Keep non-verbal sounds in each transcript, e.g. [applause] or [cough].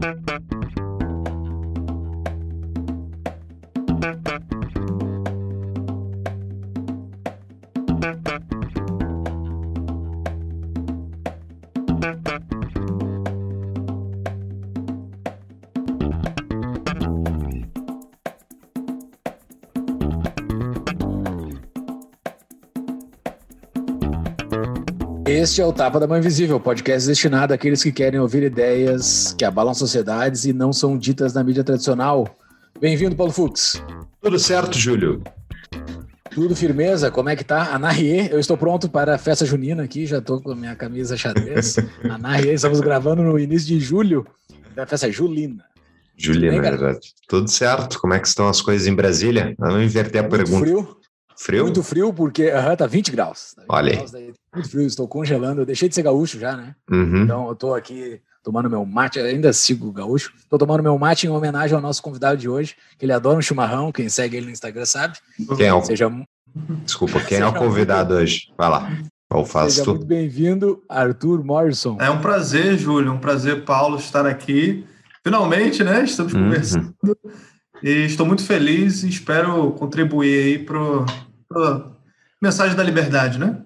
Thank you. Este é o Tapa da Mãe Invisível, podcast destinado àqueles que querem ouvir ideias que abalam sociedades e não são ditas na mídia tradicional. Bem-vindo, Paulo Fux. Tudo certo, Júlio? Tudo firmeza? Como é que tá? Anarie, eu estou pronto para a festa junina aqui, já estou com a minha camisa xadrez. [laughs] Anarie, estamos gravando no início de julho da festa julina. Julina, bem, verdade. Tudo certo? Como é que estão as coisas em Brasília? Vamos inverter a Muito pergunta. Frio, Frio? Muito frio, porque aham, tá 20 graus. Tá 20 Olha aí. graus, daí, muito frio, estou congelando. Eu deixei de ser gaúcho já, né? Uhum. Então eu tô aqui tomando meu mate, ainda sigo gaúcho. Tô tomando meu mate em homenagem ao nosso convidado de hoje, que ele adora um chimarrão, quem segue ele no Instagram sabe. Quem é o... Seja, Desculpa, quem é o convidado hoje? Vai lá. Ou faz seja tu. muito bem-vindo, Arthur Morrison. É um prazer, Júlio, um prazer, Paulo, estar aqui. Finalmente, né? Estamos Uhum. conversando. E estou muito feliz e espero contribuir aí para mensagem da liberdade, né?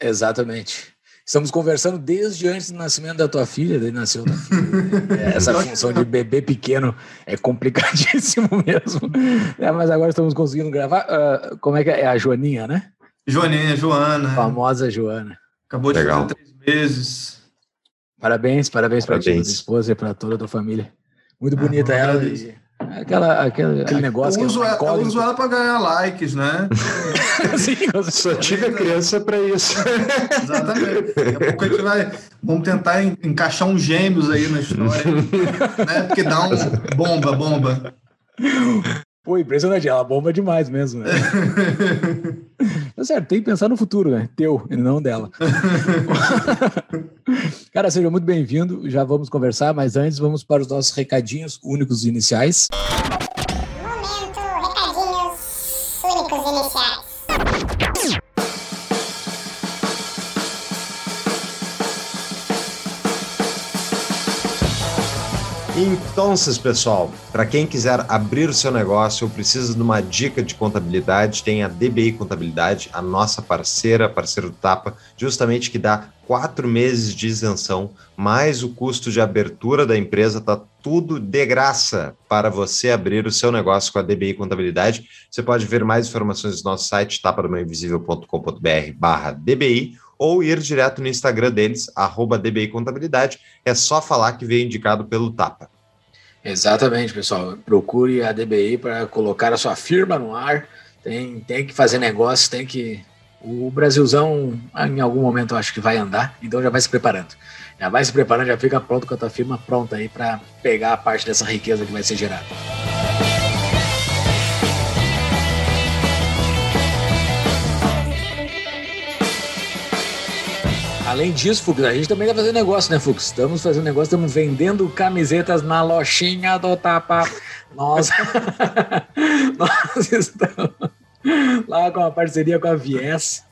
Exatamente. Estamos conversando desde antes do nascimento da tua filha, daí nasceu tua filha. É, Essa [laughs] função de bebê pequeno é complicadíssimo [laughs] mesmo. É, mas agora estamos conseguindo gravar. Ah, como é que é? É a Joaninha, né? Joaninha, Joana, A famosa Joana. acabou de Legal. fazer três meses. Parabéns, parabéns para tua esposa e para toda a tua família. Muito bonita ela. agradeço. E aquela, aquele, aquele negócio eu uso, que é ela, eu uso ela para ganhar likes, né? [laughs] Sim, eu Só tive a criança para isso. Exatamente. Daqui a pouco a gente vai. Vamos tentar en- encaixar uns gêmeos aí na história. né? Porque dá um. Bomba, bomba. Pô, impressionante, ela bomba demais mesmo. Né? [laughs] Tá certo, tem que pensar no futuro, né? Teu, e não dela. [laughs] Cara, seja muito bem-vindo. Já vamos conversar, mas antes vamos para os nossos recadinhos únicos e iniciais. Então, pessoal, para quem quiser abrir o seu negócio ou precisa de uma dica de contabilidade, tem a DBI Contabilidade, a nossa parceira, parceiro do Tapa, justamente que dá quatro meses de isenção, mais o custo de abertura da empresa, tá tudo de graça para você abrir o seu negócio com a DBI Contabilidade. Você pode ver mais informações no nosso site, tapadamainvisível.com.br barra DBI, ou ir direto no Instagram deles, arroba DBI Contabilidade. É só falar que veio indicado pelo Tapa. Exatamente, pessoal. Procure a DBI para colocar a sua firma no ar. Tem, tem que fazer negócio, tem que. O Brasilzão, em algum momento, eu acho que vai andar, então já vai se preparando. Já vai se preparando, já fica pronto com a tua firma pronta aí para pegar a parte dessa riqueza que vai ser gerada. Além disso, Fux, a gente também tá fazendo negócio, né, Fux? Estamos fazendo negócio, estamos vendendo camisetas na lojinha do Tapa. Nós, [laughs] nós estamos lá com a parceria com a Vies.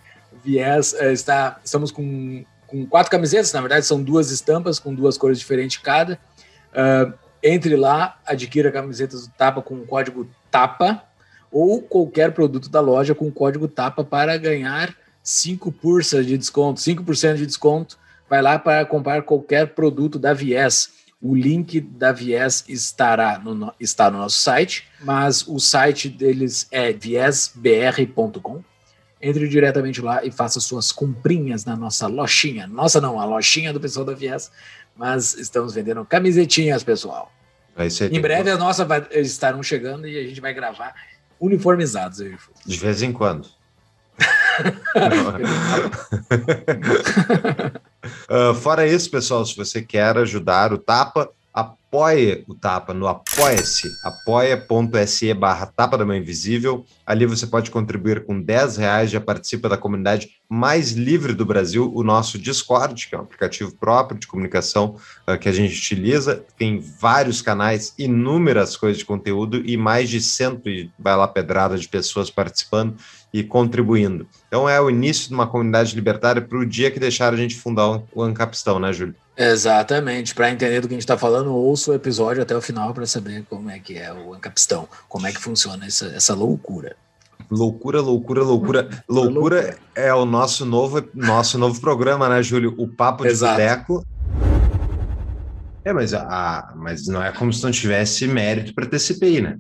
Vies eh, está, estamos com, com quatro camisetas, na verdade são duas estampas com duas cores diferentes cada. Ah, entre lá, adquira camisetas do Tapa com o código TAPA ou qualquer produto da loja com o código TAPA para ganhar 5% de desconto, 5% de desconto. Vai lá para comprar qualquer produto da Vies. O link da Vies estará no, está no nosso site, mas o site deles é viesbr.com. Entre diretamente lá e faça suas comprinhas na nossa lojinha. Nossa, não, a lojinha do pessoal da Vies, mas estamos vendendo camisetinhas, pessoal. Isso aí. Em breve as nossas vai- estarão chegando e a gente vai gravar uniformizados. De vez em quando. [laughs] Ah, fora isso, pessoal, se você quer ajudar o Tapa, apoie o Tapa no Apoia-se, apoia.se barra Tapa da Mãe Invisível. Ali você pode contribuir com 10 reais, já participa da comunidade mais livre do Brasil, o nosso Discord, que é um aplicativo próprio de comunicação ah, que a gente utiliza. Tem vários canais, inúmeras coisas de conteúdo e mais de cento e vai lá pedrada de pessoas participando e contribuindo. Então é o início de uma comunidade libertária para o dia que deixaram a gente fundar o Ancapistão, né, Júlio? Exatamente. Para entender do que a gente está falando, ouça o episódio até o final para saber como é que é o Ancapistão, como é que funciona essa, essa loucura. Loucura, loucura, loucura. Loucura é o nosso novo, nosso novo programa, né, Júlio? O Papo de Exato. Boteco. É, mas, a, mas não é como se não tivesse mérito para ter CPI, né?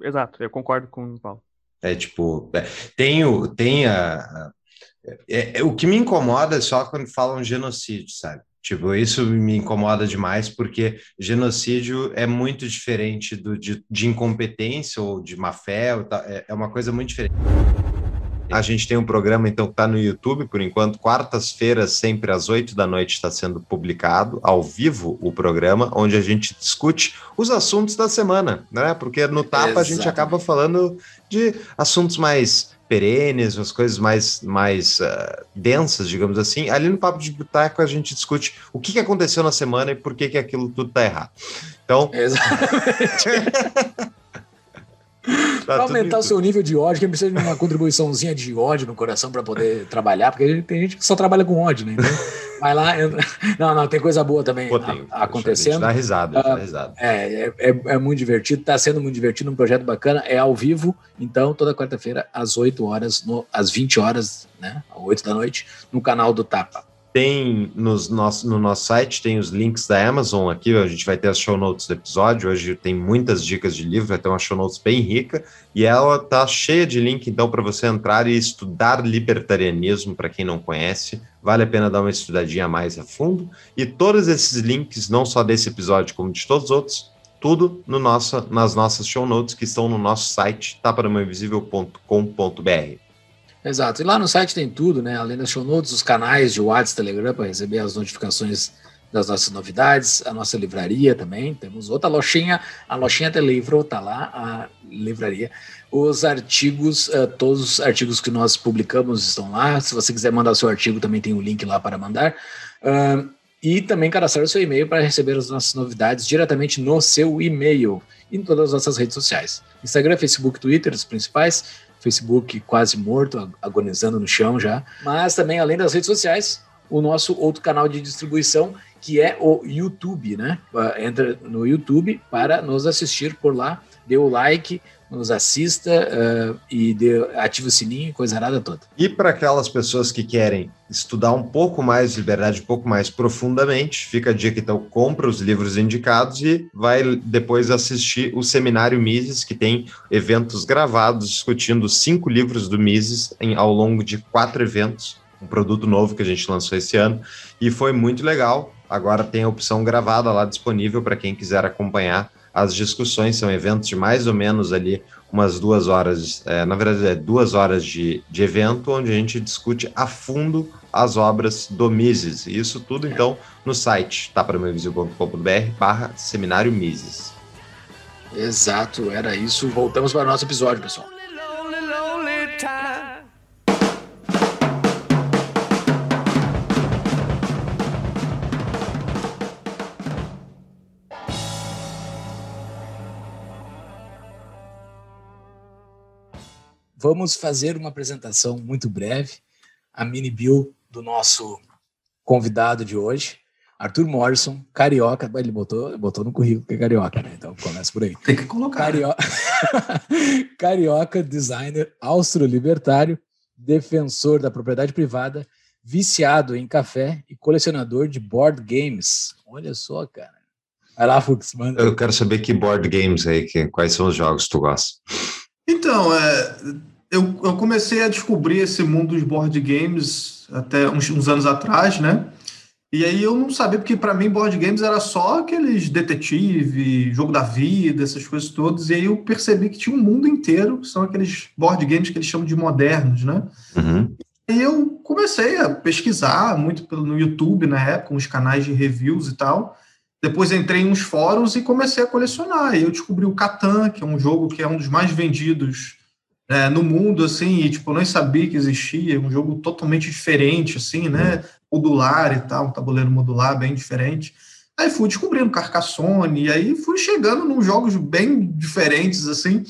Exato, eu concordo com o Paulo. É tipo, é, tem, o, tem a. a- é- é- o que me incomoda é só quando falam genocídio, sabe? Tipo, isso me incomoda demais, porque genocídio é muito diferente do, de, de incompetência ou de má fé, ou tal, é, é uma coisa muito diferente. A gente tem um programa, então, que está no YouTube, por enquanto, quartas-feiras, sempre às oito da noite, está sendo publicado, ao vivo, o programa, onde a gente discute os assuntos da semana, né? Porque no Tapa a gente acaba falando de assuntos mais perenes, as coisas mais, mais ah, densas, digamos assim. Ali no Papo de Boteco a gente discute o que, que aconteceu na semana e por que, que aquilo tudo tá errado. Então, Exatamente. [laughs] [laughs] tá Pra aumentar o seu nível de ódio, quem precisa de uma contribuiçãozinha de ódio no coração para poder [laughs] trabalhar, porque tem gente que só trabalha com ódio, né? Então, vai lá, entra. [laughs] Não, não, tem coisa boa também Pô, tem, a- acontecendo. Dá risada, Ah, dá risada. É, é, é- é muito divertido, está sendo muito divertido, um projeto bacana, é ao vivo, então toda quarta-feira às 8 horas, no, às 20 horas, né, às 8 da noite, no canal do Tapa. Tem nos nosso, no nosso site, tem os links da Amazon aqui, a gente vai ter as show notes do episódio, hoje tem muitas dicas de livro, vai ter uma show notes bem rica, e ela tá cheia de link, então, para você entrar e estudar libertarianismo, para quem não conhece, vale a pena dar uma estudadinha mais a fundo, e todos esses links, não só desse episódio, como de todos os outros, tudo no nosso, nas nossas show notes que estão no nosso site, tapadomainvisível.com.br. Exato, e lá no site tem tudo, né, além das show notes, os canais de WhatsApp, Telegram, para receber as notificações das nossas novidades, a nossa livraria também, temos outra lojinha, a lojinha de livro, tá lá, a livraria. Os artigos, eh, todos os artigos que nós publicamos estão lá. Se você quiser mandar seu artigo, também tem o link lá para mandar. Ah, e também cadastrar o seu e-mail para receber as nossas novidades diretamente no seu e-mail e em todas as nossas redes sociais. Instagram, Facebook, Twitter, os principais. Facebook quase morto, ag- agonizando no chão já. Mas também, além das redes sociais, o nosso outro canal de distribuição, que é o YouTube, né? Entra no YouTube para nos assistir por lá, dê o like, nos assista ah, e dê, ative o sininho, coisa arada toda. E para aquelas pessoas que querem estudar um pouco mais de liberdade, um pouco mais profundamente, fica a dica então, compra os livros indicados e vai depois assistir o Seminário Mises, que tem eventos gravados discutindo cinco livros do Mises em, ao longo de quatro eventos, um produto novo que a gente lançou esse ano, e foi muito legal. Agora tem a opção gravada lá disponível para quem quiser acompanhar as discussões, são eventos de mais ou menos ali umas duas horas, é, na verdade é duas horas de, de evento, onde a gente discute a fundo as obras do Mises. E isso tudo, então, no site tapadomainvisível.com.br barra seminário Mises. Exato, era isso. Voltamos para o nosso episódio, pessoal. Vamos fazer uma apresentação muito breve, a mini bill do nosso convidado de hoje, Arthur Morrison, carioca. Ele botou, botou no currículo que é carioca, né? Então começa por aí. Tem que colocar. Carioca, [laughs] carioca designer austro-libertário, defensor da propriedade privada, viciado em café e colecionador de board games. Olha só, cara. Vai lá, Fux, manda. Eu quero saber que board games aí, que, quais são os jogos que tu gosta. Então, é, eu, eu comecei a descobrir esse mundo dos board games até uns, uns anos atrás, né? E aí eu não sabia, porque para mim board games era só aqueles detetive, jogo da vida, essas coisas todas. E aí eu percebi que tinha um mundo inteiro, que são aqueles board games que eles chamam de modernos, né? Uhum. E eu comecei a pesquisar muito pelo, no YouTube na época, uns canais de reviews e tal. Depois entrei em uns fóruns e comecei a colecionar. E eu descobri o Catan, que é um jogo que é um dos mais vendidos é, no mundo, assim, e tipo, eu nem sabia que existia, um jogo totalmente diferente, assim, né? Modular e tal, um tabuleiro modular bem diferente. Aí fui descobrindo Carcassonne, e aí fui chegando nos jogos bem diferentes, assim.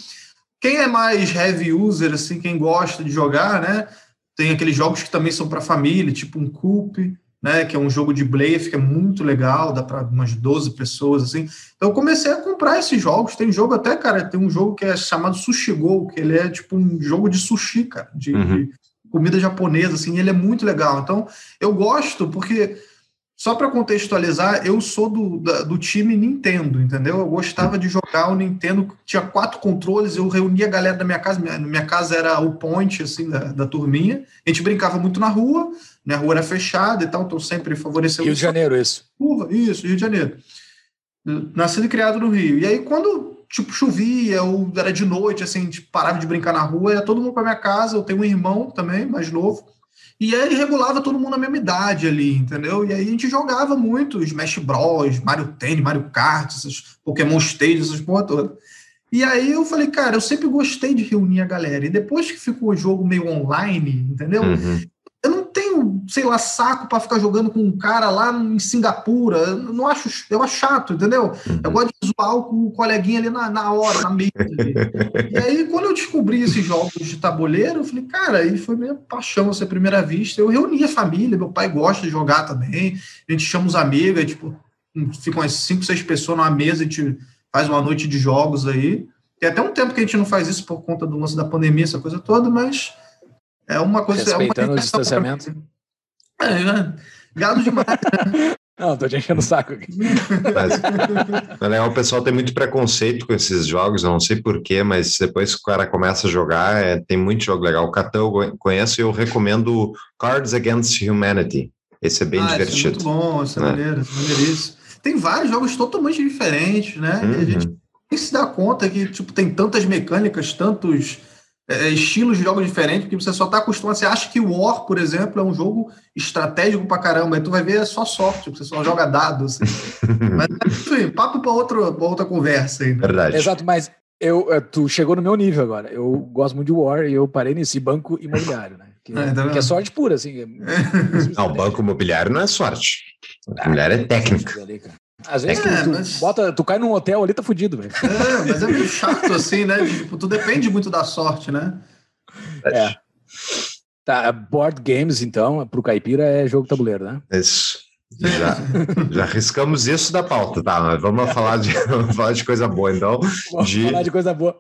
Quem é mais heavy user, assim, quem gosta de jogar, né? Tem aqueles jogos que também são para família, tipo um Coop, né? Que é um jogo de blefe que é muito legal, dá para umas 12 pessoas, assim. Então eu comecei a comprar esses jogos. Tem jogo até, cara, tem um jogo que é chamado Sushi Go, que ele é tipo um jogo de sushi, cara, de, Uhum. de comida japonesa, assim, ele é muito legal. Então eu gosto porque. Só para contextualizar, eu sou do, da- do time Nintendo, entendeu? Eu gostava de jogar o Nintendo, tinha quatro controles, eu reunia a galera da minha casa, minha, minha casa era o point, assim, da, da turminha, a gente brincava muito na rua, né? a rua era fechada e tal, então sempre favoreceu Rio de Janeiro, isso. Curva, isso, Rio de Janeiro. Nascido e criado no Rio. E aí, quando, tipo, chovia ou era de noite, assim, tipo, parava de brincar na rua, ia todo mundo para minha casa. Eu tenho um irmão também, mais novo. E aí regulava todo mundo na mesma idade ali, entendeu? E aí a gente jogava muito Smash Bros, Mario Tennis, Mario Kart, esses Pokémon Stage, essas porra toda. E aí eu falei, cara, eu sempre gostei de reunir a galera. E depois que ficou o jogo meio online, entendeu? Uhum. Eu sei lá, saco para ficar jogando com um cara lá em Singapura. Eu não acho, eu acho chato, entendeu? Eu Uhum. gosto de zoar com o coleguinha ali na, na hora, na mesa. E aí, quando eu descobri esses jogos de tabuleiro, eu falei, cara, aí foi minha paixão, essa primeira vista. Eu reuni a família, meu pai gosta de jogar também. A gente chama os amigos, aí, tipo, ficam umas cinco, seis pessoas numa mesa, a gente faz uma noite de jogos aí. Tem até um tempo que a gente não faz isso por conta do lance da pandemia, essa coisa toda, mas é uma coisa. Respeitando é o uma distanciamento. Gado demais. Não, tô te enchendo o saco aqui. Mas, na o pessoal tem muito preconceito com esses jogos, eu não sei porquê, mas depois que o cara começa a jogar, é, tem muito jogo legal. O Catan eu conheço e eu recomendo Cards Against Humanity. Esse é bem Ah, isso é divertido. muito bom, isso é né? maneiro, isso é maneiríssimo. Tem vários jogos totalmente diferentes, né? E a gente Uhum. nem se dá conta que tipo, tem tantas mecânicas, tantos é, estilos de jogos diferentes, porque você só está acostumado. Você acha que o War, por exemplo, é um jogo estratégico pra caramba, aí tu vai ver é só sorte, você só joga dados. Assim. [laughs] Mas, enfim, papo para outra, pra outra conversa aí. Né? Verdade. Exato, mas eu, eh, tu chegou no meu nível agora. Eu gosto muito de War e eu parei nesse banco imobiliário, né? Que, É, tá que é sorte pura, assim. [laughs] Não, o banco imobiliário não é sorte. A mulher é técnica. Às vezes É, tu, tu mas- bota, tu cai num hotel ali, tá fudido, velho. É, mas é meio chato assim, né? Tipo, tu depende muito da sorte, né? É. Tá, board games, então, pro caipira é jogo tabuleiro, né? Isso. Já, já riscamos isso da pauta, tá? Mas vamos falar de, [laughs] vamos falar de coisa boa, então. Vamos De- falar de coisa boa.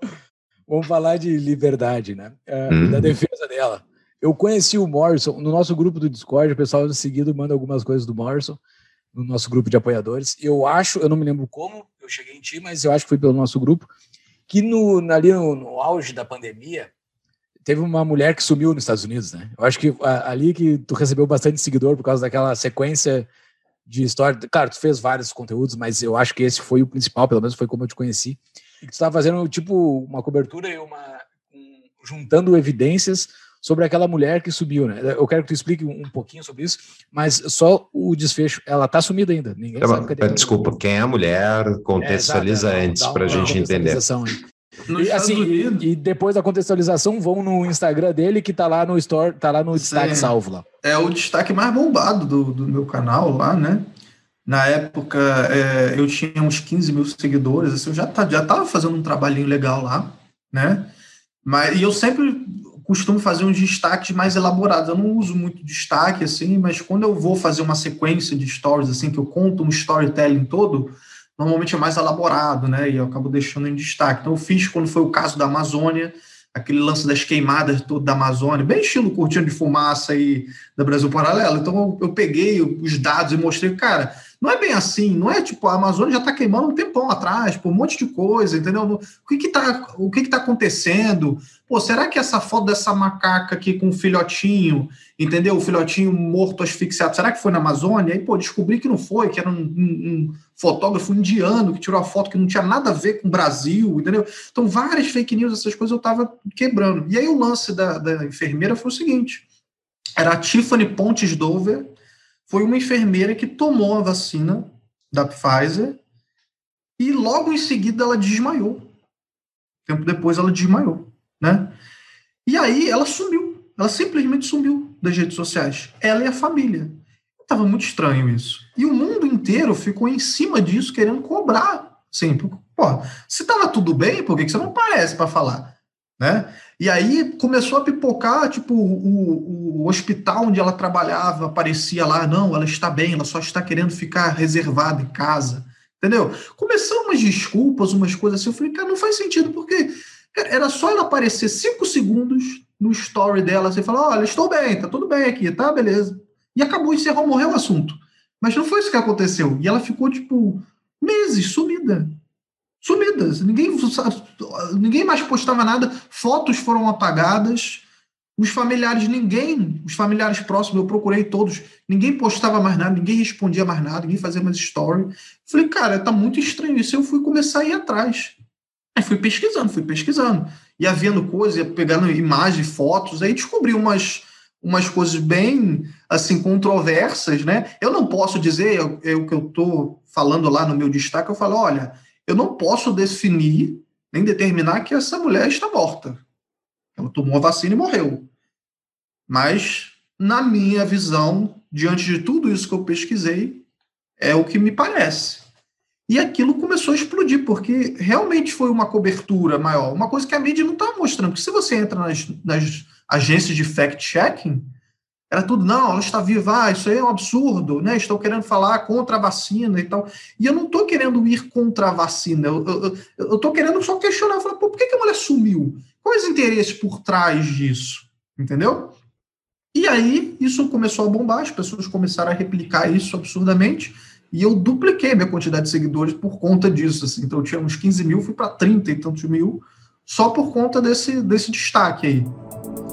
Vamos falar de liberdade, né? É, Hum. da defesa dela. Eu conheci o Morrison no nosso grupo do Discord, o pessoal em seguida manda algumas coisas do Morrison no nosso grupo de apoiadores. Eu acho, eu não me lembro como eu cheguei em ti, mas eu acho que foi pelo nosso grupo, que no, ali no, no auge da pandemia, teve uma mulher que sumiu nos Estados Unidos, né? Eu acho que a- ali que tu recebeu bastante seguidor por causa daquela sequência de história. Claro, tu fez vários conteúdos, mas eu acho que esse foi o principal, pelo menos foi como eu te conheci. E tu estava fazendo, tipo, uma cobertura e uma. um- juntando evidências sobre aquela mulher que subiu, né? Eu quero que tu explique um, pouquinho sobre isso, mas só o desfecho. Ela tá sumida ainda. Ninguém Tá sabe cadê ela. Desculpa, quem é a mulher? Contextualiza É, antes para a gente entender. Nos E, assim, Unidos. e depois da contextualização, vão no Instagram dele, que tá lá no store, tá lá no destaque Sim. salvo lá. é o destaque mais bombado do, do meu canal lá, né? Na época, é, eu tinha uns 15 mil seguidores, assim, eu já, tá, já tava fazendo um trabalhinho legal lá, né? Mas, e eu sempre costumo fazer uns destaques mais elaborados. Eu não uso muito destaque, assim, mas quando eu vou fazer uma sequência de stories, assim, que eu conto um storytelling todo, normalmente é mais elaborado, né? E eu acabo deixando em destaque. Então, eu fiz quando foi o caso da Amazônia, aquele lance das queimadas todo da Amazônia, bem estilo cortina de fumaça aí da Brasil Paralelo. Então eu, eu peguei os dados e mostrei, cara, não é bem assim, não é tipo, a Amazônia já está queimando um tempão atrás, por um monte de coisa, entendeu? O que que tá, o que que tá acontecendo? Pô, será que essa foto dessa macaca aqui com o filhotinho, entendeu? O filhotinho morto, asfixiado, será que foi na Amazônia? Aí, pô, descobri que não foi, que era um, um- um fotógrafo indiano que tirou a foto que não tinha nada a ver com o Brasil, entendeu? Então, várias fake news, essas coisas eu tava quebrando. E aí o lance da, da enfermeira foi o seguinte, era a Tiffany Pontes Dover, foi uma enfermeira que tomou a vacina da Pfizer e logo em seguida ela desmaiou. Tempo depois ela desmaiou, né? E aí ela sumiu. Ela simplesmente sumiu das redes sociais. Ela e a família. Tava muito estranho isso. E o mundo inteiro ficou em cima disso, querendo cobrar. Sim, pô, se tava tudo bem, por que que você não aparece para falar? né? E aí começou a pipocar, tipo, o, o hospital onde ela trabalhava aparecia lá, não, ela está bem, ela só está querendo ficar reservada em casa, entendeu? Começou umas desculpas, umas coisas assim, eu falei, cara, não faz sentido, porque era só ela aparecer cinco segundos no story dela, você falar, olha, estou bem, tá tudo bem aqui, tá, beleza. E acabou, encerrou, morreu o assunto. Mas não foi isso que aconteceu. E ela ficou, tipo, meses sumida sumidas. Ninguém, ninguém mais postava nada, fotos foram apagadas, os familiares, ninguém, os familiares próximos, eu procurei todos, ninguém postava mais nada, ninguém respondia mais nada, ninguém fazia mais story. Falei, cara, tá muito estranho isso. Eu fui começar a ir atrás. Aí fui pesquisando, fui pesquisando. Ia vendo coisas, ia pegando imagens, fotos, aí descobri umas, umas coisas bem, assim, controversas, né? Eu não posso dizer, é o que eu tô falando lá no meu destaque, eu falo, olha, eu não posso definir nem determinar que essa mulher está morta. Ela tomou a vacina e morreu. Mas, na minha visão, diante de tudo isso que eu pesquisei, é o que me parece. E aquilo começou a explodir, porque realmente foi uma cobertura maior. Uma coisa que a mídia não está mostrando. Porque se você entra nas, nas agências de fact-checking, era tudo, não, ela está viva, ah, isso aí é um absurdo, né? Estou querendo falar contra a vacina e tal. E eu não estou querendo ir contra a vacina, eu estou querendo só questionar, falar, pô, por que, que a mulher sumiu? Quais os interesses por trás disso? Entendeu? E aí, isso começou a bombar, as pessoas começaram a replicar isso absurdamente, e eu dupliquei minha quantidade de seguidores por conta disso. Assim. Então, eu tinha uns 15 mil, fui para 30 e tantos mil, só por conta desse, desse destaque aí.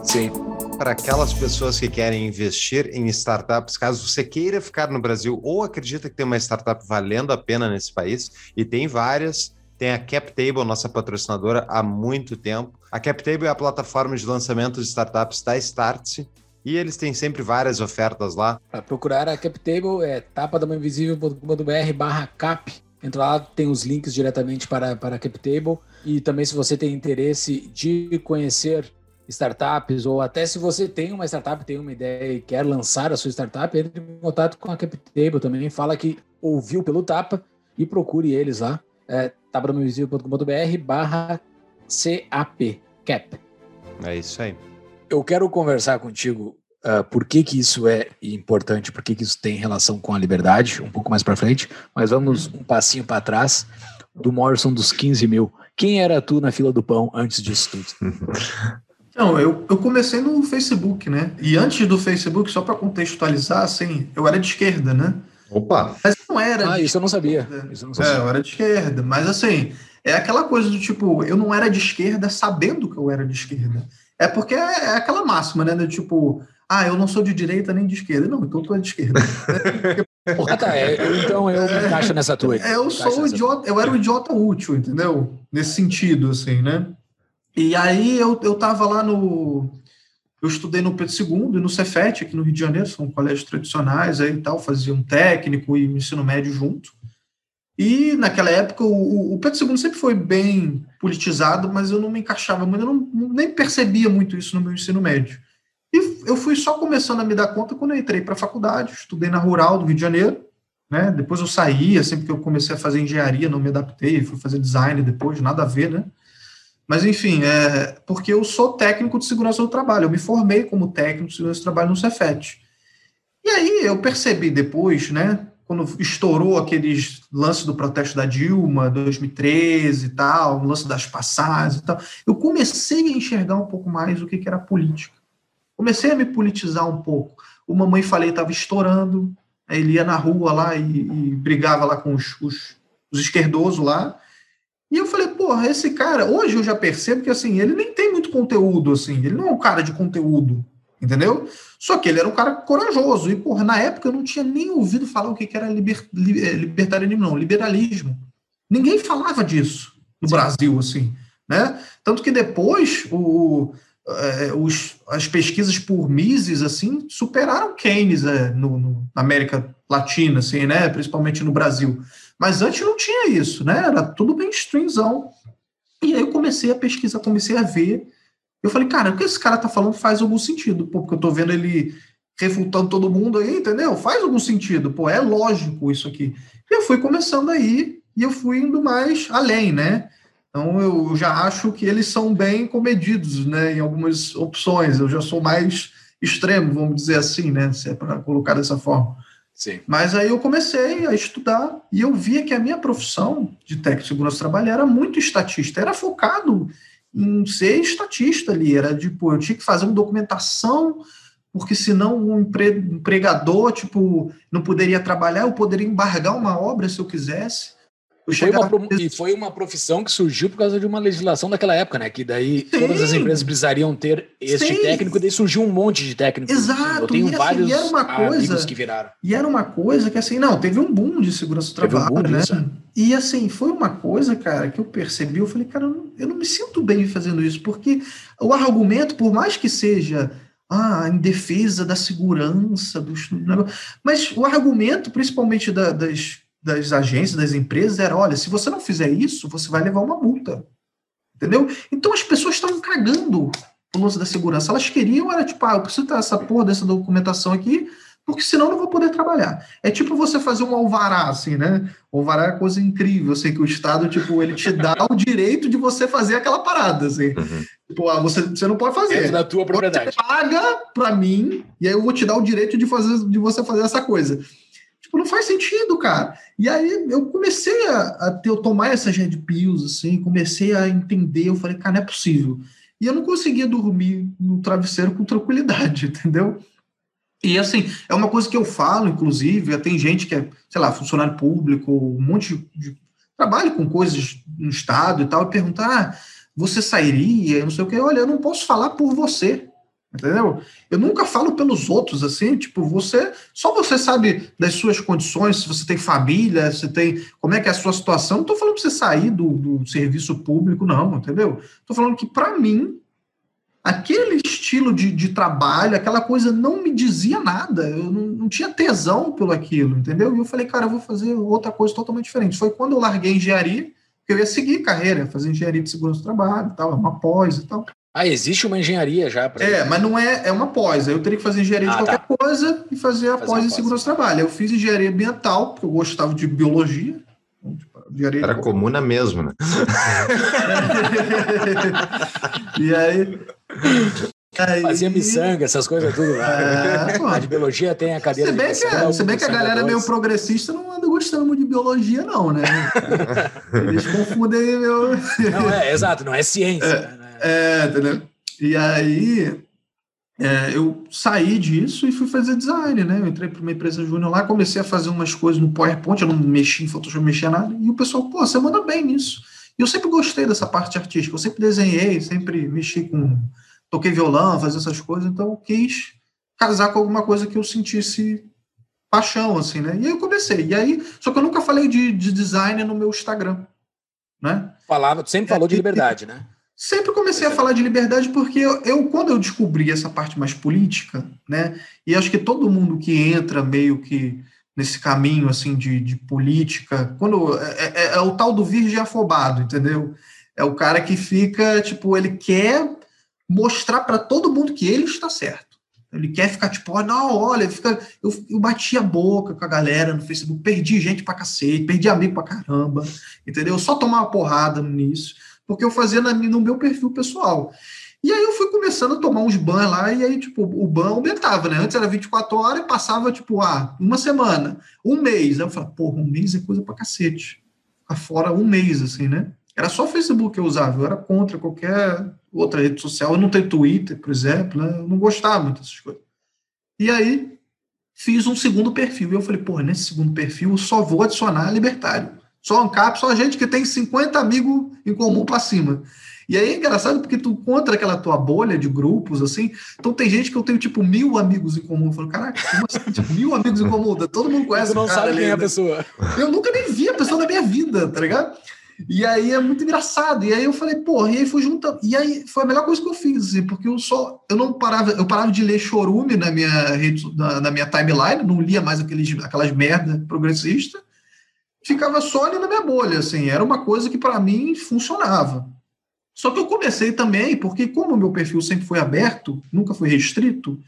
Sim para aquelas pessoas que querem investir em startups, caso você queira ficar no Brasil ou acredita que tem uma startup valendo a pena nesse país, e tem várias, tem a CapTable, nossa patrocinadora, há muito tempo. A CapTable é a plataforma de lançamento de startups da Startse, e eles têm sempre várias ofertas lá. Para procurar a CapTable é tapadamainvisível.com.br barra cap. Entra lá, tem os links diretamente para, para a CapTable. E também se você tem interesse de conhecer startups, ou até se você tem uma startup, tem uma ideia e quer lançar a sua startup, entre em contato com a CapTable também, fala que ouviu pelo Tapa e procure eles lá, é, tabramovisível.com.br barra CAP, CAP. É isso aí. Eu quero conversar contigo uh, por que, que isso é importante, por que, que isso tem relação com a liberdade, um pouco mais para frente, mas vamos um passinho para trás do Morrison dos 15 mil. Quem era tu na fila do pão antes disso tudo? [laughs] Não, eu, eu comecei no Facebook, né? E antes do Facebook, só para contextualizar, assim, eu era de esquerda, né? Opa! Mas não era. Ah, isso eu não sabia. Isso eu não sabia. É, eu era de esquerda. Mas assim, é aquela coisa do tipo, eu não era de esquerda sabendo que eu era de esquerda. É porque é, é aquela máxima, né? Tipo, ah, eu não sou de direita nem de esquerda. Não, então tu é de esquerda. [laughs] ah, tá. É, então eu me encaixo nessa tua. É, eu sou idiota, eu era o idiota útil, entendeu? Nesse sentido, assim, né? E aí eu, eu tava lá no. Eu estudei no Pedro II e no Cefet, aqui no Rio de Janeiro, são colégios tradicionais aí e tal, fazia um técnico e um ensino médio junto. E naquela época o, o Pedro II sempre foi bem politizado, mas eu não me encaixava muito, eu não, nem percebia muito isso no meu ensino médio. E eu fui só começando a me dar conta quando eu entrei para a faculdade, estudei na Rural do Rio de Janeiro, né? Depois eu saía, sempre que eu comecei a fazer engenharia, não me adaptei, fui fazer design depois, nada a ver, né? Mas, enfim, é porque eu sou técnico de segurança do trabalho. Eu me formei como técnico de segurança do trabalho no Cefet. E aí eu percebi depois, né, quando estourou aqueles lances do protesto da Dilma, 2013 e tal, o lance das passagens e tal, eu comecei a enxergar um pouco mais o que, era política. Comecei a me politizar um pouco. O Mamãe Falei estava estourando, ele ia na rua lá e, e brigava lá com os, os, os esquerdosos lá, e eu falei, porra, esse cara, hoje eu já percebo que assim, ele nem tem muito conteúdo, assim, ele não é um cara de conteúdo, entendeu? Só que ele era um cara corajoso. E, porra, na época eu não tinha nem ouvido falar o que era liber, eh, libertarianismo, não, liberalismo. Ninguém falava disso no Sim. Brasil, assim, né? Tanto que depois o, é, os, as pesquisas por Mises, assim, superaram Keynes é, no, no, na América Latina, assim, né? Principalmente no Brasil. Mas antes não tinha isso, né? Era tudo mainstreamzão. E aí eu comecei a pesquisar, comecei a ver. Eu falei, cara, o que esse cara tá falando faz algum sentido, pô, porque eu tô vendo ele refutando todo mundo aí, entendeu? Faz algum sentido, pô, é lógico isso aqui. E eu fui começando aí, e eu fui indo mais além, né? Então eu já acho que eles são bem comedidos, né, em algumas opções. Eu já sou mais extremo, vamos dizer assim, né, se é para colocar dessa forma. Sim. Mas aí eu comecei a estudar e eu via que a minha profissão de técnico de segurança trabalho era muito estatista, era focado em ser estatista ali, era tipo, eu tinha que fazer uma documentação, porque senão um empre- empregador, tipo, não poderia trabalhar, eu poderia embargar uma obra se eu quisesse. Eu Foi uma, e foi uma profissão que surgiu por causa de uma legislação daquela época, né? Que daí todas as Sim. empresas precisariam ter este Sim. técnico, e daí surgiu um monte de técnicos. Exato, Eu tenho e assim, vários e era uma coisa- que viraram. E era uma coisa que, assim, não, teve um boom de segurança do um trabalho, boom né? disso. E, assim, foi uma coisa, cara, que eu percebi, eu falei, cara, eu não, eu não me sinto bem fazendo isso, porque o argumento, por mais que seja ah, em defesa da segurança, dos, mas o argumento, principalmente da- das, das agências, das empresas, era, olha, se você não fizer isso, você vai levar uma multa. Entendeu? Então as pessoas estavam cagando o lance da segurança. Elas queriam, era tipo, ah, eu preciso ter essa porra dessa documentação aqui, porque senão eu não vou poder trabalhar. É tipo você fazer um alvará, assim, né? O alvará é uma coisa incrível, assim, que o Estado, tipo, ele te dá o direito de você fazer aquela parada, assim. Uhum. Tipo, ah, você, você não pode fazer. Da tua propriedade. Você paga pra mim, e aí eu vou te dar o direito de, fazer, de você fazer essa coisa. Tipo, não faz sentido, cara. E aí eu comecei a, a ter, eu tomar essas red pills, assim, comecei a entender, eu falei, cara, não é possível. E eu não conseguia dormir no travesseiro com tranquilidade, [laughs] entendeu? E assim, é uma coisa que eu falo, inclusive, tem gente que é, sei lá, funcionário público, um monte de, de trabalho com coisas no Estado e tal, e pergunta, ah, você sairia, não sei o quê. Olha, eu não posso falar por você, entendeu? Eu nunca falo pelos outros, assim, tipo, você, só você sabe das suas condições, se você tem família, se tem, como é que é a sua situação. Não tô falando pra você sair do, do serviço público, não, entendeu? Tô falando que, para mim, aquele estilo de, de trabalho, aquela coisa não me dizia nada, eu não, não tinha tesão pelo aquilo, entendeu? E eu falei, cara, eu vou fazer outra coisa totalmente diferente. Foi quando eu larguei a engenharia, que eu ia seguir carreira, fazer engenharia de segurança do trabalho, tal, uma pós e tal. Ah, existe uma engenharia já. pra- É, mas não é, é uma pós. Eu teria que fazer engenharia Ah, de qualquer coisa e fazer a Fazer pós em segurança do trabalho. Eu fiz engenharia ambiental, porque eu gostava de biologia. Então, tipo, engenharia Era de- comuna mesmo, né? [laughs] e aí. aí Fazia miçanga, essas coisas tudo lá. É, a de biologia tem a cadeira Se bem, de que, miçanga, se bem que a galera é meio progressista não anda gostando muito de biologia, não, né? [laughs] Eles confundem meu. Não, é, exato, não é ciência. né? É, entendeu? E aí é, eu saí disso e fui fazer design, né? Eu entrei para uma empresa júnior lá, comecei a fazer umas coisas no PowerPoint, eu não mexi em Photoshop, não mexia nada, e o pessoal, pô, você manda bem nisso. E eu sempre gostei dessa parte artística, eu sempre desenhei, sempre mexi com. toquei violão, fazia essas coisas, então eu quis casar com alguma coisa que eu sentisse paixão, assim, né? E aí eu comecei. E aí, só que eu nunca falei de, de design no meu Instagram, né? Falava, sempre falou de É, e- liberdade, né? Sempre comecei a falar de liberdade porque eu, eu, quando eu descobri essa parte mais política, né, e acho que todo mundo que entra meio que nesse caminho assim de, de política, quando é, é- é o tal do virgem afobado, entendeu? É o cara que fica tipo, ele quer mostrar para todo mundo que ele está certo. Ele quer ficar tipo, ó, não, olha, fica, eu, eu bati a boca com a galera no Facebook, perdi gente pra cacete, perdi amigo pra caramba, entendeu? Só tomar uma porrada nisso porque eu fazia na, no meu perfil pessoal. E aí eu fui começando a tomar uns ban lá, e aí, tipo, o ban aumentava, né? Antes era 24 horas e passava, tipo, ah, uma semana, um mês. Aí eu falava, porra, um mês é coisa pra cacete. Ficar fora um mês, assim, né? Era só o Facebook que eu usava, eu era contra qualquer outra rede social. Eu não tenho Twitter, por exemplo, né? Eu não gostava muito dessas coisas. E aí, fiz um segundo perfil. E eu falei, porra, nesse segundo perfil eu só vou adicionar libertário. Só ANCAP, só gente que tem 50 amigos em comum para cima. E aí é engraçado porque tu contra aquela tua bolha de grupos, assim, então tem gente que eu tenho, tipo, mil amigos em comum. Eu falo, caraca, como assim? [laughs] Tipo, mil amigos em comum? Todo mundo conhece Tu não sabe ali, quem é a né? pessoa. Eu nunca nem vi a pessoa na minha vida, tá ligado? E aí é muito engraçado. E aí eu falei, porra, e aí foi juntando. E aí foi a melhor coisa que eu fiz, assim, porque eu só. Eu não parava, eu parava de ler chorume na minha rede, na, na minha timeline, não lia mais aqueles, aquelas merda progressista. Ficava só ali na minha bolha, assim, era uma coisa que para mim funcionava. Só que eu comecei também, porque como meu perfil sempre foi aberto, nunca foi restrito,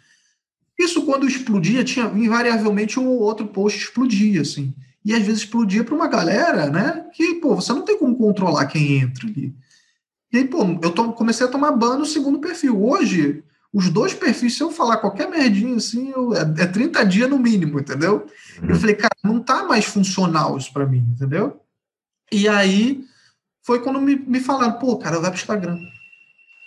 isso quando explodia, tinha invariavelmente um ou outro post explodia, assim. e às vezes explodia para uma galera, né? Que, pô, você não tem como controlar quem entra ali. E aí, pô, eu comecei a tomar ban no segundo perfil. Hoje, os dois perfis, se eu falar qualquer merdinha assim, eu- é, é 30 dias no mínimo, entendeu? Eu falei, cara, não tá mais funcional isso para mim, entendeu? E aí foi quando me, me falaram, pô, cara, vai pro Instagram.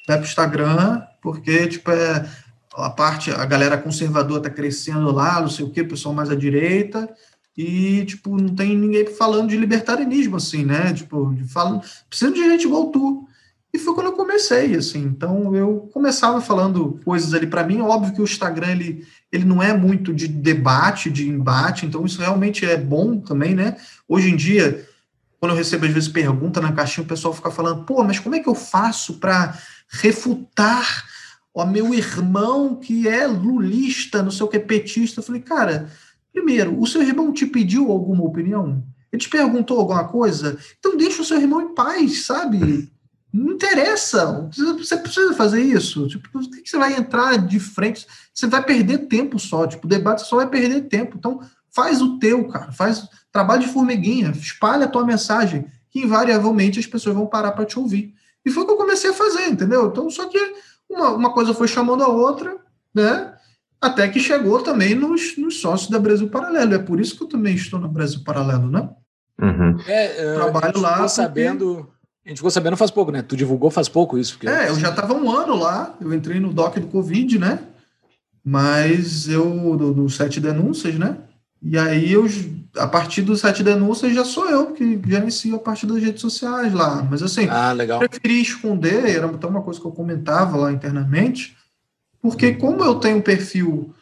Vai pro Instagram, porque, tipo, é a parte, a galera conservadora tá crescendo lá, não sei o quê, o pessoal mais à direita, e, tipo, não tem ninguém falando de libertarianismo, assim, né? Tipo, falando, precisa de gente igual tu. E foi quando eu comecei, assim. Então, eu começava falando coisas ali para mim. Óbvio que o Instagram, ele, ele não é muito de debate, de embate, então isso realmente é bom também, né? Hoje em dia, quando eu recebo às vezes pergunta na caixinha, o pessoal fica falando, pô, mas como é que eu faço para refutar o meu irmão que é lulista, não sei o que, petista? Eu falei, cara, primeiro, o seu irmão te pediu alguma opinião? Ele te perguntou alguma coisa? Então deixa o seu irmão em paz, sabe? Não interessa. Você precisa fazer isso. Tipo, por que você vai entrar de frente? Você vai perder tempo só. Tipo, o debate só vai perder tempo. Então, faz o teu, cara. Faz trabalho de formiguinha. Espalha a tua mensagem, que invariavelmente as pessoas vão parar para te ouvir. E foi o que eu comecei a fazer, entendeu? Então, só que uma, uma coisa foi chamando a outra, né? Até que chegou também nos, nos sócios da Brasil Paralelo. É por isso que eu também estou no Brasil Paralelo, né? Uhum. É, uh, Trabalho lá porque- sabendo. A gente ficou sabendo faz pouco, né? Tu divulgou faz pouco isso. Porque É, eu já estava um ano lá, eu entrei no DOC do Covid, né? Mas eu, do, do Sete Denúncias, né? E aí, eu, a partir do Sete Denúncias, já sou eu que gerencio a partir das redes sociais lá. Mas assim, Ah, legal. preferi esconder, era até uma coisa que eu comentava lá internamente, porque como eu tenho um perfil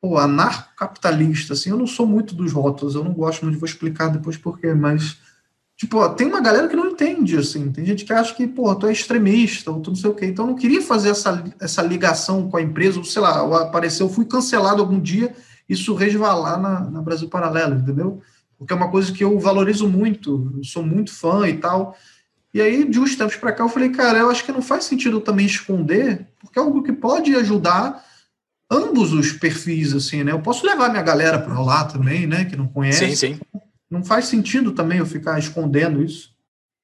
pô, anarcocapitalista, assim, eu não sou muito dos rótulos, eu não gosto muito, vou explicar depois porquê, mas, tipo, ó, tem uma galera que não entende, assim, tem gente que acha que, pô, tu é extremista, ou tu não sei o quê, então eu não queria fazer essa, essa ligação com a empresa, ou sei lá, ou apareceu, fui cancelado algum dia, isso resvalar na, na Brasil Paralelo, entendeu? Porque é uma coisa que eu valorizo muito, eu sou muito fã e tal, e aí, de uns tempos para cá, eu falei, cara, eu acho que não faz sentido eu também esconder, porque é algo que pode ajudar ambos os perfis, assim, né? Eu posso levar minha galera para lá também, né? Que não conhece. Sim, sim. Não faz sentido também eu ficar escondendo isso.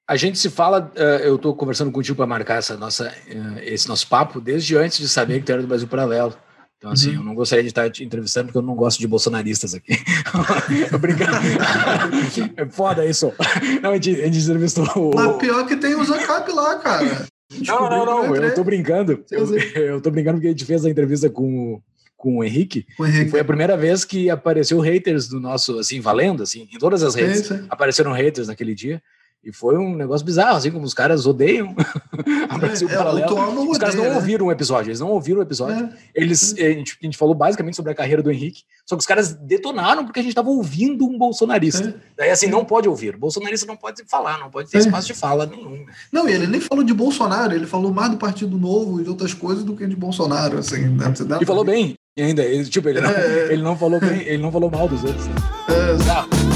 A gente se fala, eh, eu estou conversando contigo para marcar essa nossa, eh, esse nosso papo desde antes de saber que tu era do Brasil Paralelo. Então, assim, Uhum. eu não gostaria de estar te entrevistando porque eu não gosto de bolsonaristas aqui. [laughs] eu brincando. [laughs] é foda isso. Não, a gente, a gente entrevistou o. Mas pior que tem o Zancap lá, cara. Não, não, não, eu tô brincando. Eu, Eu tô brincando porque a gente fez a entrevista com, com o Henrique. O Henrique. Foi a primeira vez que apareceu haters do nosso, assim, valendo, assim, em todas as redes. Sim. Apareceram haters naquele dia. E foi um negócio bizarro, assim, como os caras odeiam [laughs] a Brasil É, Paralelo. Os caras não né? ouviram o episódio, eles não ouviram o episódio. É. Eles, a, gente, a gente falou basicamente sobre a carreira do Henrique, só que os caras detonaram porque a gente tava ouvindo um bolsonarista. É. Daí, assim, não pode ouvir. Bolsonarista não pode falar, não pode ter É. espaço de fala nenhum. Não, e ele nem falou de Bolsonaro, ele falou mais do Partido Novo e de outras coisas do que de Bolsonaro, assim. né? E falou bem ainda. Ele, tipo, ele não, É. ele não falou bem, ele não falou mal dos outros. né? É.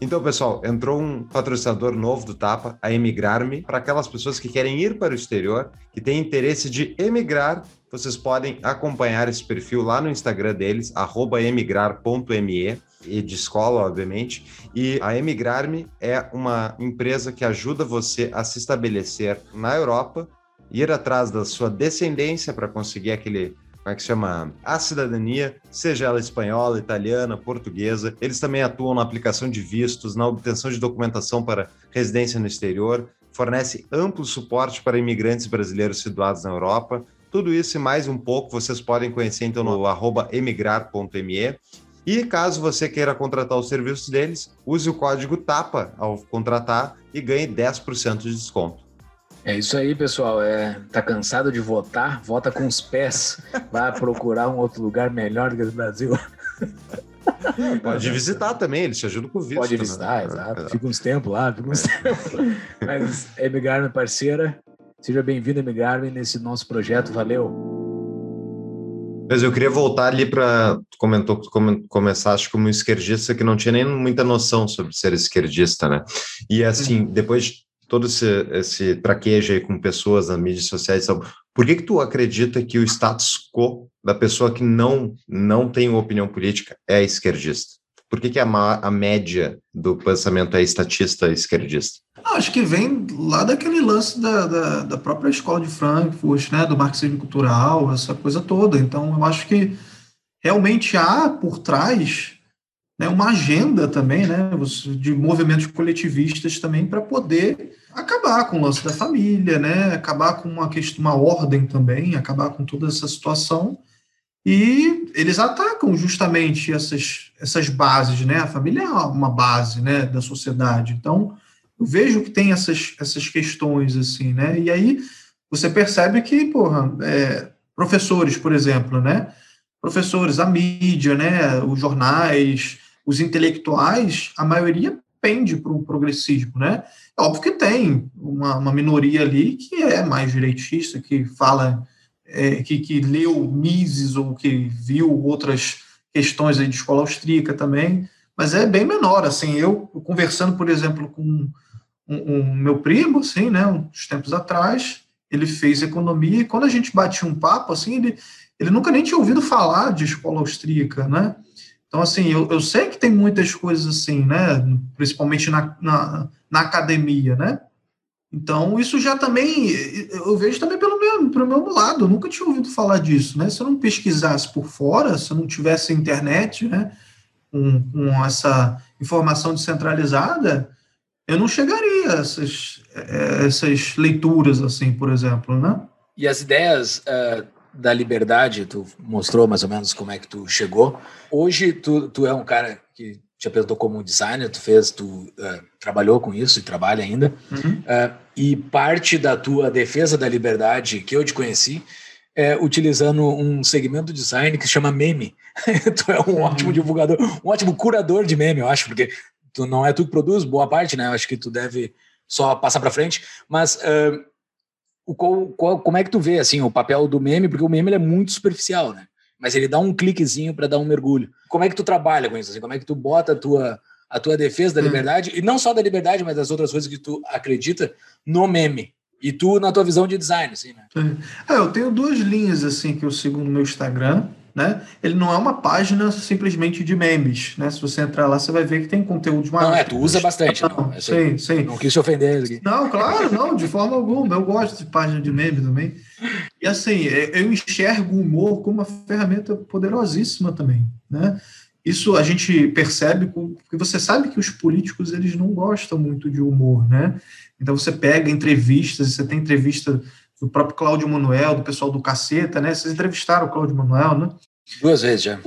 Então, pessoal, entrou um patrocinador novo do Tapa, a Emigrar-me. Para aquelas pessoas que querem ir para o exterior, que têm interesse de emigrar, vocês podem acompanhar esse perfil lá no Instagram deles, arroba emigrar.me, e de escola, obviamente. E a Emigrar-me é uma empresa que ajuda você a se estabelecer na Europa, ir atrás da sua descendência para conseguir aquele como é que chama? A cidadania, seja ela espanhola, italiana, portuguesa. Eles também atuam na aplicação de vistos, na obtenção de documentação para residência no exterior, fornece amplo suporte para imigrantes brasileiros situados na Europa. Tudo isso e mais um pouco vocês podem conhecer então no emigrar.me. E caso você queira contratar os serviços deles, use o código TAPA ao contratar e ganhe 10% de desconto. É isso aí, pessoal. É, tá cansado de votar? Vota com os pés. Vai procurar um outro lugar melhor que o Brasil. [laughs] Pode visitar também, eles te ajudam com o visto. Pode né? visitar, exato. Fica uns tempos lá, fica uns tempos. Mas, Emigarme, parceira, seja bem-vindo, Emigarme, nesse nosso projeto. Valeu. Mas eu queria voltar ali para comentou que tu come, começaste como esquerdista que não tinha nem muita noção sobre ser esquerdista, né? E assim, depois de todo esse, esse traquejo aí com pessoas nas mídias sociais, e tal, por que que tu acredita que o status quo da pessoa que não não tem opinião política é esquerdista? Por que, que a, a média do pensamento é estatista esquerdista? Ah, Acho que vem lá daquele lance da, da, da própria escola de Frankfurt, né, do marxismo cultural, essa coisa toda. Então, eu acho que realmente há por trás né, uma agenda também, né, de movimentos coletivistas também para poder acabar com o lance da família, né, acabar com uma questão, uma ordem também, acabar com toda essa situação. E eles atacam justamente essas, essas bases, né? A família é uma base, né, da sociedade. Então, eu vejo que tem essas, essas questões assim, né? E aí você percebe que, porra, é, professores, por exemplo, né? Professores, a mídia, né? Os jornais, os intelectuais, a maioria pende para o progressismo, né? Óbvio que tem uma, uma minoria ali que é mais direitista, que fala, é, que, que leu Mises ou que viu outras questões aí de escola austríaca também, mas é bem menor, assim, eu conversando, por exemplo, com um, um meu primo, assim, né, uns tempos atrás, ele fez economia e quando a gente batia um papo, assim, ele, ele nunca nem tinha ouvido falar de escola austríaca, né, então, assim, eu, eu sei que tem muitas coisas assim, né? Principalmente na, na, na, academia, né? Então, isso já também, eu vejo também pelo meu, pelo meu lado, eu nunca tinha ouvido falar disso, né? Se eu não pesquisasse por fora, se eu não tivesse internet, né? Com, com essa informação descentralizada, eu não chegaria a essas, essas leituras, assim, por exemplo, né? E as ideias uh, da liberdade, tu mostrou mais ou menos como é que tu chegou. Hoje tu, tu é um cara que te apresentou como designer, tu fez, tu uh, trabalhou com isso e trabalha ainda. Uhum. Uh, e parte da tua defesa da liberdade que eu te conheci é utilizando um segmento do design que se chama meme. [laughs] tu é um ótimo divulgador, um ótimo curador de meme, eu acho, porque tu não é tu que produz boa parte, né? Eu acho que tu deve só passar para frente, mas uh, o, qual, como é que tu vê assim o papel do meme? Porque o meme é muito superficial, né? Mas ele dá um cliquezinho para dar um mergulho. Como é que tu trabalha com isso? Assim? Como é que tu bota a tua, a tua defesa da liberdade, hum. e não só da liberdade, mas das outras coisas que tu acredita no meme? E tu na tua visão de design, assim, né? É, eu tenho duas linhas assim que eu sigo no meu Instagram, né? Ele não é uma página simplesmente de memes, né? Se você entrar lá, você vai ver que tem conteúdo de Não, é, tu usa bastante. Não, não sim, sim. Não quis te ofender aqui. Não, claro, não, de forma alguma. Eu gosto de página de meme também. E assim, eu enxergo o humor como uma ferramenta poderosíssima também, né? Isso a gente percebe porque você sabe que os políticos eles não gostam muito de humor, né? Então você pega entrevistas, você tem entrevista do próprio Cláudio Manuel, do pessoal do Caceta, né? Vocês entrevistaram o Cláudio Manuel, né? Duas vezes já.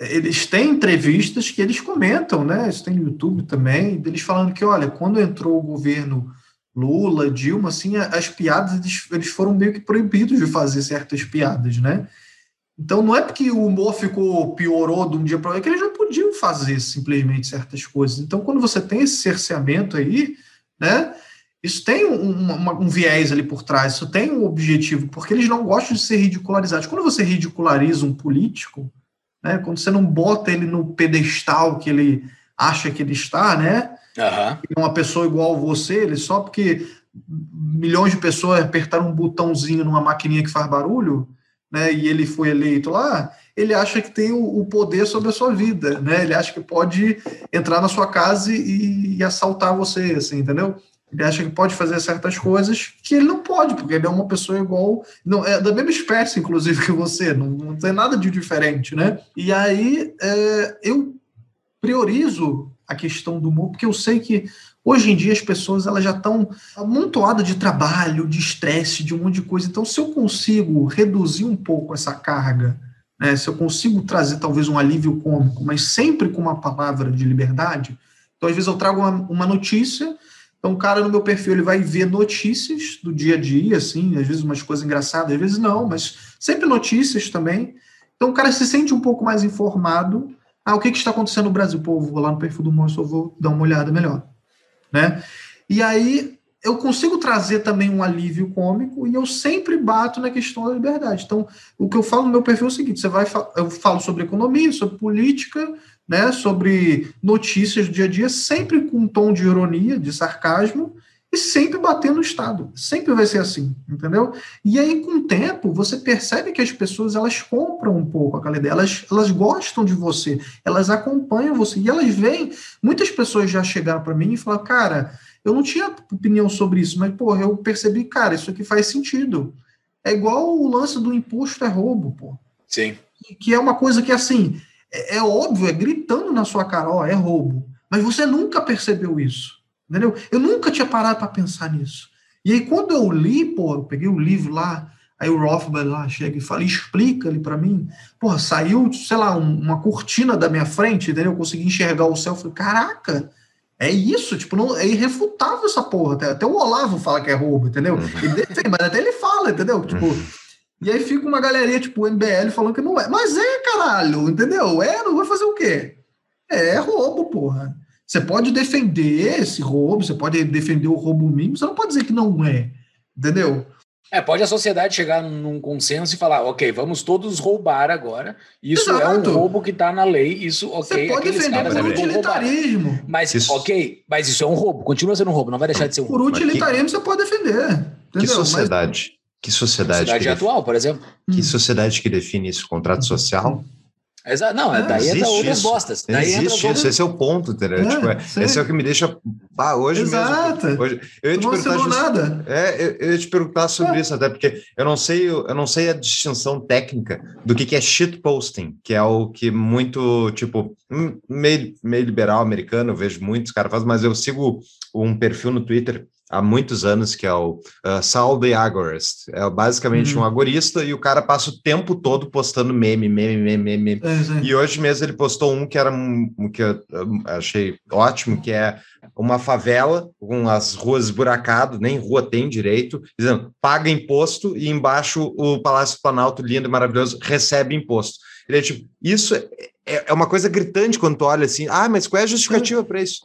Eles têm entrevistas que eles comentam, né? Isso tem no YouTube também, deles falando que, olha, quando entrou o governo Lula, Dilma, assim, as piadas, eles, eles foram meio que proibidos de fazer certas piadas, né? Então não é porque o humor ficou piorou de um dia para outro, é que eles não podiam fazer simplesmente certas coisas. Então, quando você tem esse cerceamento aí, né? Isso tem um, uma, um, viés ali por trás, isso tem um objetivo, porque eles não gostam de ser ridicularizados. Quando você ridiculariza um político, né, quando você não bota ele no pedestal que ele acha que ele está, né? Uhum. Uma pessoa igual a você, ele só porque milhões de pessoas apertaram um botãozinho numa maquininha que faz barulho, né? E ele foi eleito lá, ele acha que tem o, o poder sobre a sua vida, né? Ele acha que pode entrar na sua casa e, e assaltar você, assim, entendeu? Ele acha que pode fazer certas coisas que ele não pode, porque ele é uma pessoa igual, não é da mesma espécie, inclusive, [laughs] que você, não, não tem nada de diferente, né? E aí é, eu priorizo a questão do humor, porque eu sei que hoje em dia as pessoas elas já estão amontoadas de trabalho, de estresse, de um monte de coisa. Então, se eu consigo reduzir um pouco essa carga, né, se eu consigo trazer talvez um alívio cômico, mas sempre com uma palavra de liberdade, então às vezes eu trago uma, uma notícia então, o cara no meu perfil ele vai ver notícias do dia a dia, assim, às vezes umas coisas engraçadas, às vezes não, mas sempre notícias também. Então, o cara se sente um pouco mais informado. Ah, o que, que está acontecendo no Brasil? Pô, vou lá no perfil do monstro, vou dar uma olhada melhor. Né? E aí, eu consigo trazer também um alívio cômico e eu sempre bato na questão da liberdade. Então, o que eu falo no meu perfil é o seguinte: você vai, eu falo sobre economia, sobre política, né, sobre notícias do dia a dia, sempre com um tom de ironia, de sarcasmo, e sempre bater no Estado. Sempre vai ser assim, entendeu? E aí, com o tempo, você percebe que as pessoas elas compram um pouco aquela ideia, elas, elas gostam de você, elas acompanham você, e elas veem. Muitas pessoas já chegaram para mim e falaram, cara, eu não tinha opinião sobre isso, mas, pô, eu percebi, cara, isso aqui faz sentido. É igual o lance do imposto é roubo, pô. Sim. Que é uma coisa que, assim, é, é óbvio, é gritando na sua cara, ó, é roubo. Mas você nunca percebeu isso. Entendeu? Eu nunca tinha parado para pensar nisso. E aí, quando eu li, pô, eu peguei o livro lá, aí o Rothbard lá chega e fala, explica ali para mim. Porra, saiu, sei lá, um, uma cortina da minha frente, entendeu? Eu consegui enxergar o céu. Eu falei, caraca, é isso, tipo, não, é irrefutável essa porra. Até, até o Olavo fala que é roubo, entendeu? Uhum. Ele defende, mas até ele fala, entendeu? Tipo, e aí fica uma galerinha, tipo, o MBL falando que não é. Mas é, caralho, entendeu? É, não vai fazer o quê? É, é roubo, porra. Você pode defender esse roubo, você pode defender o roubo mínimo, você não pode dizer que não é, entendeu? É, pode a sociedade chegar num consenso e falar, ok, vamos todos roubar agora. Isso é Exato. um roubo que está na lei, isso, Você ok, pode aqueles defender caras por roubar. utilitarismo. Mas, Isso- ok, mas isso é um roubo, continua sendo um roubo, não vai deixar de ser um Por roubo. utilitarismo você pode defender. Que Entendeu? sociedade? Que sociedade, Sociedade que, atual, por exemplo. que sociedade que define isso? Contrato social? Exa- Não, É, daí entra outras isso. bostas. Daí Existe isso, esse é o ponto, entendeu? É, Tipo, é- esse é o que me deixa. Ah, hoje Exato. mesmo. Hoje, eu ia Mas te não perguntar assinou just- nada. É, eu, eu ia te perguntar sobre É. isso, até porque eu não sei, eu não sei a distinção técnica do que, que é shitposting, que é o que muito, tipo, hum, meio, meio liberal americano, eu vejo muitos caras fazem, mas eu sigo um perfil no Twitter há muitos anos, que é o uh, Saul the Agorist. É basicamente Uhum. um agorista e o cara passa o tempo todo postando meme, meme, meme, meme. É, sim. E hoje mesmo ele postou um que era um, que eu achei ótimo, que é uma favela com as ruas esburacadas, nem rua tem direito, dizendo paga imposto e embaixo o Palácio Planalto lindo e maravilhoso recebe imposto. Ele é tipo, isso é, é- é uma coisa gritante quando tu olha assim, ah, mas qual é a justificativa para isso?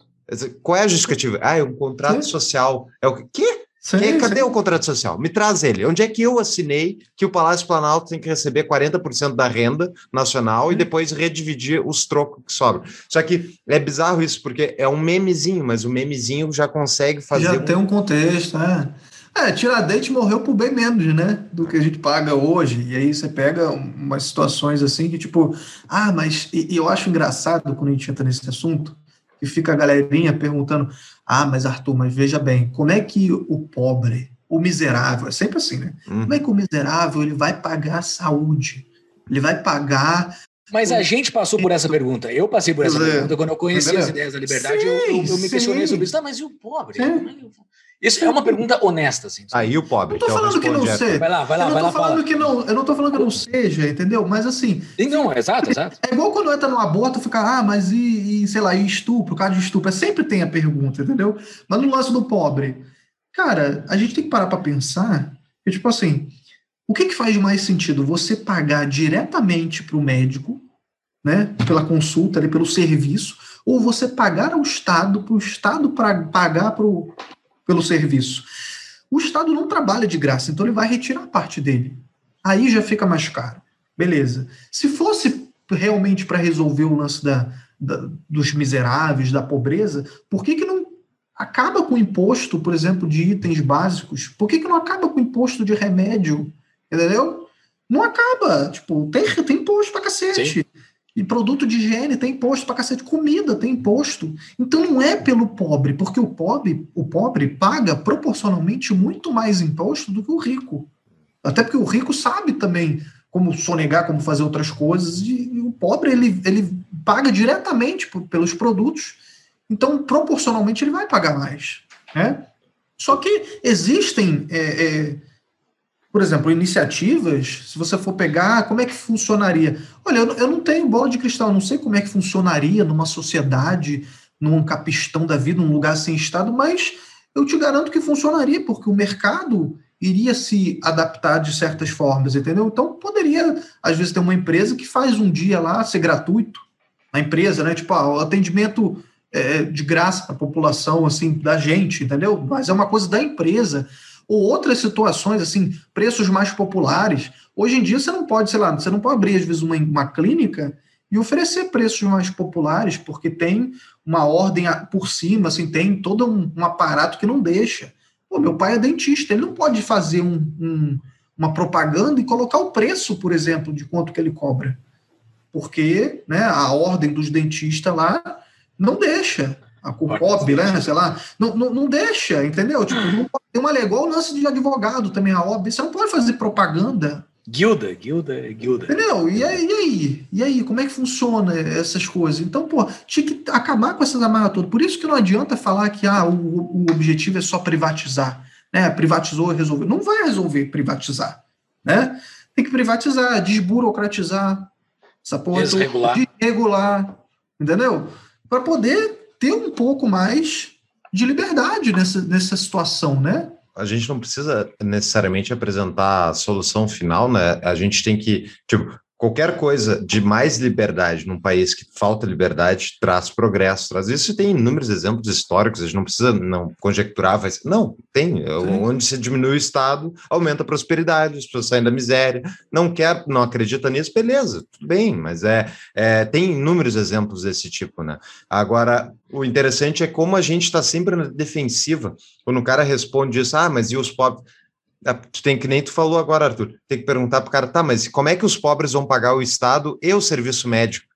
Qual é a justificativa? Ah, é um contrato Sim. social. É o quê? Sim, Quem- cadê sim. o contrato social? Me traz ele. Onde é que eu assinei que o Palácio Planalto tem que receber 40% da renda nacional e depois redividir os trocos que sobram? Só que é bizarro isso, porque é um memezinho, mas o memezinho já consegue fazer. Já um- tem um contexto, é. É, Tiradentes morreu por bem menos, né? Do que a gente paga hoje. E aí você pega umas situações assim que, tipo, ah, mas. E, e eu acho engraçado quando a gente entra nesse assunto, que fica a galerinha perguntando: ah, mas Arthur, mas veja bem, como é que o pobre, o miserável, é sempre assim, né? Hum. Como é que o miserável ele vai pagar a saúde? Ele vai pagar. Mas a gente passou por essa pergunta. Eu passei por essa é. pergunta quando eu conheci as ideias da liberdade. Sim, eu, eu- eu me questionei sim. sobre isso. Tá, mas e o pobre? É que eu- Isso é uma pergunta honesta, assim. Aí o pobre. Não tô que é o falando que não sei. Vai lá, vai lá, eu não vai tô lá, falando fala. que não, eu não tô falando que não seja, entendeu? Mas assim, Sim, Não, exato, exato. É igual quando entra no aborto, fica, ah, mas e, e, sei lá, e estupro, caso de estupro. É Sempre tem a pergunta, entendeu? Mas no lance do pobre, cara, a gente tem que parar para pensar que, tipo assim, o que, que faz mais sentido? Você pagar diretamente para o médico, né, pela consulta, ali, pelo serviço, ou você pagar ao Estado, para o Estado pra, pagar pro, pelo serviço? O Estado não trabalha de graça, então ele vai retirar parte dele. Aí já fica mais caro. Beleza. Se fosse realmente para resolver o lance da, da- dos miseráveis, da pobreza, por que, que não acaba com o imposto, por exemplo, de itens básicos? Por que, que não acaba com o imposto de remédio? Entendeu? Não acaba. Tipo, tem, tem imposto pra cacete. E produto de higiene tem imposto pra cacete. Comida tem imposto. Então não é pelo pobre, porque o pobre, o pobre paga proporcionalmente muito mais imposto do que o rico. Até porque o rico sabe também como sonegar, como fazer outras coisas, e, e o pobre ele, ele paga diretamente pelos produtos, então proporcionalmente ele vai pagar mais. Né? Só que existem, é, é, por exemplo, iniciativas, se você for pegar, como é que funcionaria? Olha, eu, não- eu não tenho bola de cristal, não sei como é que funcionaria numa sociedade, num capistão da vida, num lugar sem Estado, mas eu te garanto que funcionaria, porque o mercado iria se adaptar de certas formas, entendeu? Então poderia, às vezes, ter uma empresa que faz um dia lá ser gratuito na empresa, né? Tipo, ah, o atendimento é, de graça para a população, assim, da gente, entendeu? Mas é uma coisa da empresa. Ou outras situações, assim, preços mais populares. Hoje em dia você não pode, sei lá, você não pode abrir, às vezes, uma, uma clínica e oferecer preços mais populares, porque tem uma ordem por cima, assim, tem todo um, um aparato que não deixa. Pô, meu pai é dentista, ele não pode fazer um- um- uma propaganda e colocar o preço, por exemplo, de quanto que ele cobra. Porque né, a ordem dos dentistas lá não deixa. A CUPOB, né, sei lá, não, não, não deixa, entendeu? Tipo, não pode ter uma lei, igual o lance de advogado também, a OAB, você não pode fazer propaganda Guilda, guilda, guilda. Entendeu? E aí, e aí? E aí, como é que funciona essas coisas? Então, pô, tinha que acabar com essas amarras todas. Por isso que não adianta falar que ah, o, o objetivo é só privatizar. Né? Privatizou e resolveu. Não vai resolver privatizar. Né? Tem que privatizar, desburocratizar essa porra Desregular. desregular. Entendeu? Para poder ter um pouco mais de liberdade nessa, nessa situação, né? a gente não precisa necessariamente apresentar a solução final, né? A gente tem que, tipo, qualquer coisa de mais liberdade num país que falta liberdade traz progresso, traz isso. E tem inúmeros exemplos históricos, a gente não precisa não conjecturar, ser, não, tem. Onde se diminui o Estado, aumenta a prosperidade, as pessoas saem da miséria. Não quer, não acredita nisso, beleza, tudo bem, mas é, é tem inúmeros exemplos desse tipo, né? Agora, o interessante é como a gente está sempre na defensiva. Quando o cara responde isso, ah, mas e os pobres? Ah, Tu tem que nem tu falou agora, Arthur. Tem que perguntar pro cara, tá, mas como é que os pobres vão pagar o Estado e o serviço médico?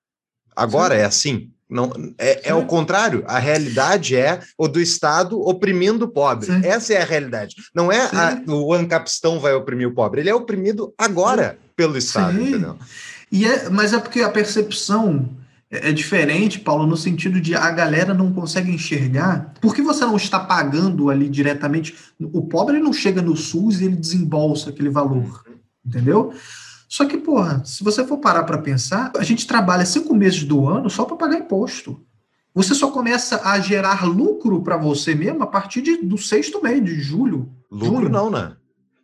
Agora é assim. Não, é, é o contrário. A realidade é o do Estado oprimindo o pobre. Sim. Essa é a realidade. Não é a- o ancapistão vai oprimir o pobre. Ele é oprimido agora pelo Estado, Sim. entendeu? E é, mas é porque a percepção é diferente, Paulo, no sentido de a galera não consegue enxergar. Por que você não está pagando ali diretamente? O pobre não chega no SUS e ele desembolsa aquele valor, entendeu? Só que, porra, se você for parar para pensar, a gente trabalha cinco meses do ano só para pagar imposto. Você só começa a gerar lucro para você mesmo a partir de- do sexto mês, de julho. Lucro Junho. não, né?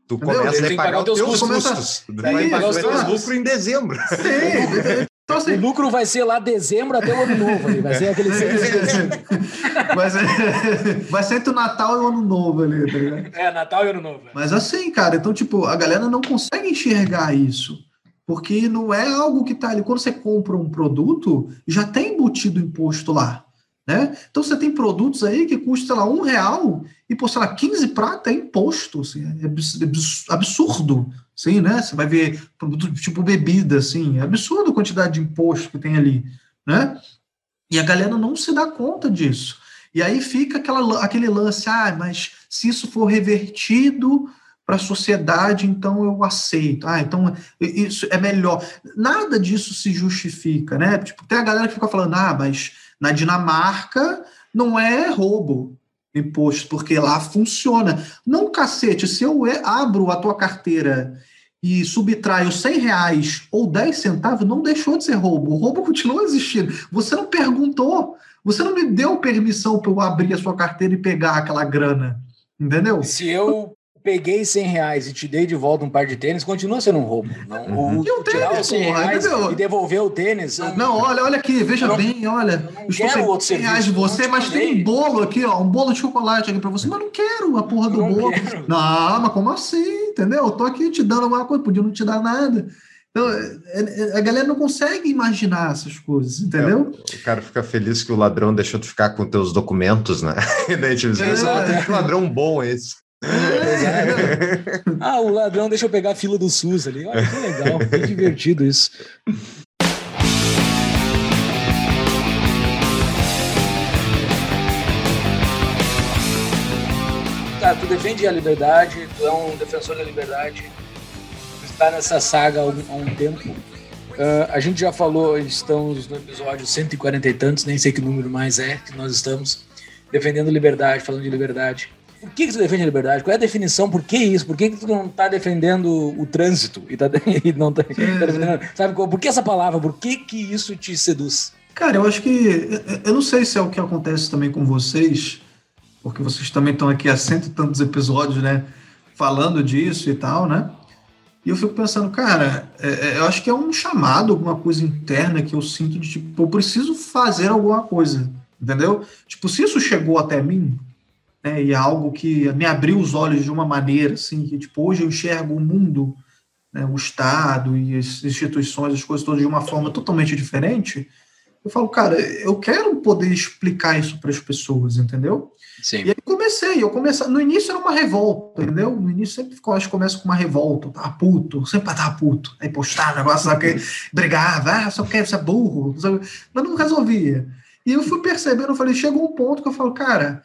Tu começa a pagar pagar os teus os teus custos. vai pagar os teus lucro em dezembro. Sim. [laughs] Então, assim, O lucro vai ser lá dezembro até o ano novo. ali, Vai ser aquele vai, ser, [laughs] vai ser entre o Natal e o Ano Novo ali, tá ligado? É, Natal e Ano Novo. Mas assim, cara, então, tipo, a galera não consegue enxergar isso. Porque não é algo que tá ali. Quando você compra um produto, já tem embutido imposto lá. Né? Então você tem produtos aí que custam, sei lá, um real e, por sei lá, 15 prata é imposto. Assim, é abs- abs- absurdo. Né? Você vai ver produto tipo bebida, assim, é absurdo a quantidade de imposto que tem ali. Né? E a galera não se dá conta disso. E aí fica aquela, aquele lance, ah, mas se isso for revertido para a sociedade, então eu aceito. Ah, então isso é melhor. Nada disso se justifica, né? Tipo, tem a galera que fica falando, ah, mas na Dinamarca não é roubo imposto, porque lá funciona. Não, cacete, se eu abro a tua carteira e subtraio 100 reais ou 10 centavos, não deixou de ser roubo. O roubo [laughs] continua existindo. Você não perguntou, você não me deu permissão para eu abrir a sua carteira e pegar aquela grana. Entendeu? Se eu peguei 100 reais e te dei de volta um par de tênis, continua sendo um roubo. Não, Uhum. o, E tirar tênis, os 100 porra, reais entendeu? e devolver o tênis. Não, olha, olha aqui, veja não- bem, olha. eu não estou quero outro 100 reais de você, mas te tem um bolo aqui, ó, um bolo de chocolate aqui para você. Mas não quero a porra do Não bolo. quero. Não, mas como assim? Entendeu? Eu tô aqui te dando alguma coisa, podia não te dar nada. Então, é- é- a galera não consegue imaginar essas coisas, entendeu? O cara fica feliz que o ladrão deixou de ficar com teus documentos, né? [laughs] Daí, tipo, É. "Esse que ladrão bom esse. Ah, o ladrão deixa eu pegar a fila do SUS ali. Olha que legal, que divertido isso. Tá, tu defende a liberdade, tu é um defensor da liberdade, está nessa saga há um, há um tempo. Ah, a gente já falou, estamos no episódio 140 e tantos, nem sei que número mais é que nós estamos, defendendo liberdade, falando de liberdade. Por que, que tu defende a liberdade? Qual é a definição? Por que isso? Por que, que tu não está defendendo o trânsito? E, tá, [laughs] e não tá, tá defendendo, sabe, por que essa palavra? Por que, que isso te seduz? Cara, eu acho que. eu- Eu não sei se é o que acontece também com vocês, porque vocês também estão aqui há cento e tantos episódios, né? Falando disso e tal, né? E eu fico pensando, cara, é- é, eu acho que é um chamado, alguma coisa interna que eu sinto de tipo, eu preciso fazer alguma coisa, entendeu? Tipo, se isso chegou até mim, né, e é algo que me abriu os olhos de uma maneira, assim, que tipo, hoje eu enxergo o mundo, né, o Estado e as instituições, as coisas todas de uma forma totalmente diferente, eu falo, cara, eu quero poder explicar isso para as pessoas, entendeu? Sim. E aí comecei, eu comecei, no início era uma revolta, entendeu? No início sempre ficou, acho que começa com uma revolta, tá puto, sempre tá puto, aí postar negócio, sabe, que brigava, ah, só quer ser burro, sabe? mas não resolvia. E eu fui percebendo, eu falei, chegou um ponto que eu falo, cara,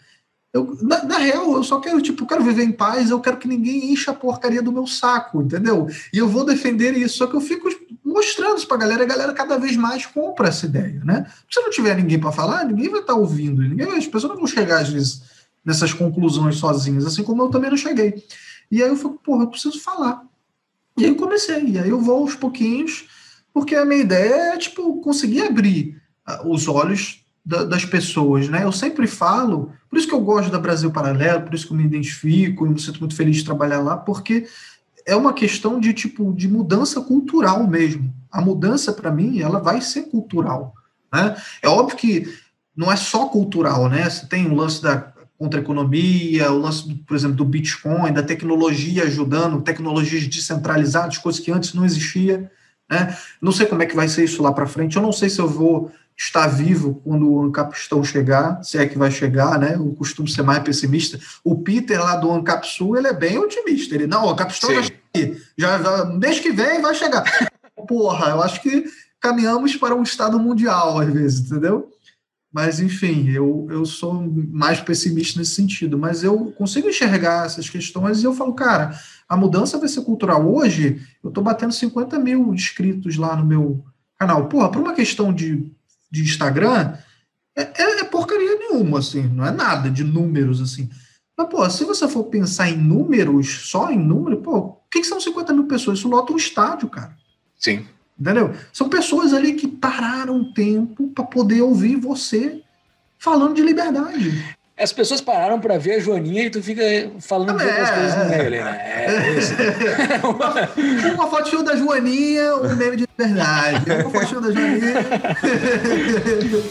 eu, na, na, real, eu só quero, tipo, quero viver em paz, eu quero que ninguém encha a porcaria do meu saco, entendeu? E eu vou defender isso, só que eu fico mostrando isso pra galera, a galera cada vez mais compra essa ideia, né? Se não tiver ninguém para falar, ninguém vai estar tá ouvindo, ninguém, as pessoas não vão chegar, às vezes, nessas conclusões sozinhas, assim como eu também não cheguei. E aí eu fico, porra, eu preciso falar. E aí eu comecei, e aí eu vou aos pouquinhos, porque a minha ideia é, tipo, conseguir abrir uh, os olhos da, das pessoas, né? Eu sempre falo, por isso que eu gosto da Brasil Paralelo, por isso que eu me identifico e me sinto muito feliz de trabalhar lá, porque é uma questão de tipo de mudança cultural mesmo. A mudança para mim, ela vai ser cultural, né? É óbvio que não é só cultural, né? Você tem o lance da contra-economia, o lance, por exemplo, do Bitcoin, da tecnologia ajudando, tecnologias descentralizadas, coisas que antes não existia, né? Não sei como é que vai ser isso lá para frente. Eu não sei se eu vou estar vivo quando o Ancapistão chegar, se é que vai chegar, né? Eu costumo ser mais pessimista. O Peter lá do Ancapsul, ele é bem otimista. Ele, não, o Ancapistão já, já, já, mês que vem vai chegar. [laughs] Porra, eu acho que caminhamos para um estado mundial, às vezes, entendeu? Mas, enfim, eu, eu sou mais pessimista nesse sentido. Mas eu consigo enxergar essas questões e eu falo, cara, a mudança vai ser cultural. Hoje, eu estou batendo 50 mil inscritos lá no meu canal. Porra, por uma questão de de Instagram é, é, é, porcaria nenhuma, assim, não é nada de números, assim. Mas, pô, se você for pensar em números, só em número, pô, o que, que são 50 mil pessoas? Isso lota um estádio, cara. Sim. Entendeu? São pessoas ali que pararam tempo para poder ouvir você falando de liberdade. As pessoas pararam para ver a Joaninha e tu fica falando de outras coisas no meio ali, né? É isso. [laughs] uma, uma fotinho da Joaninha, um meme de verdade. Uma fotinho da Joaninha.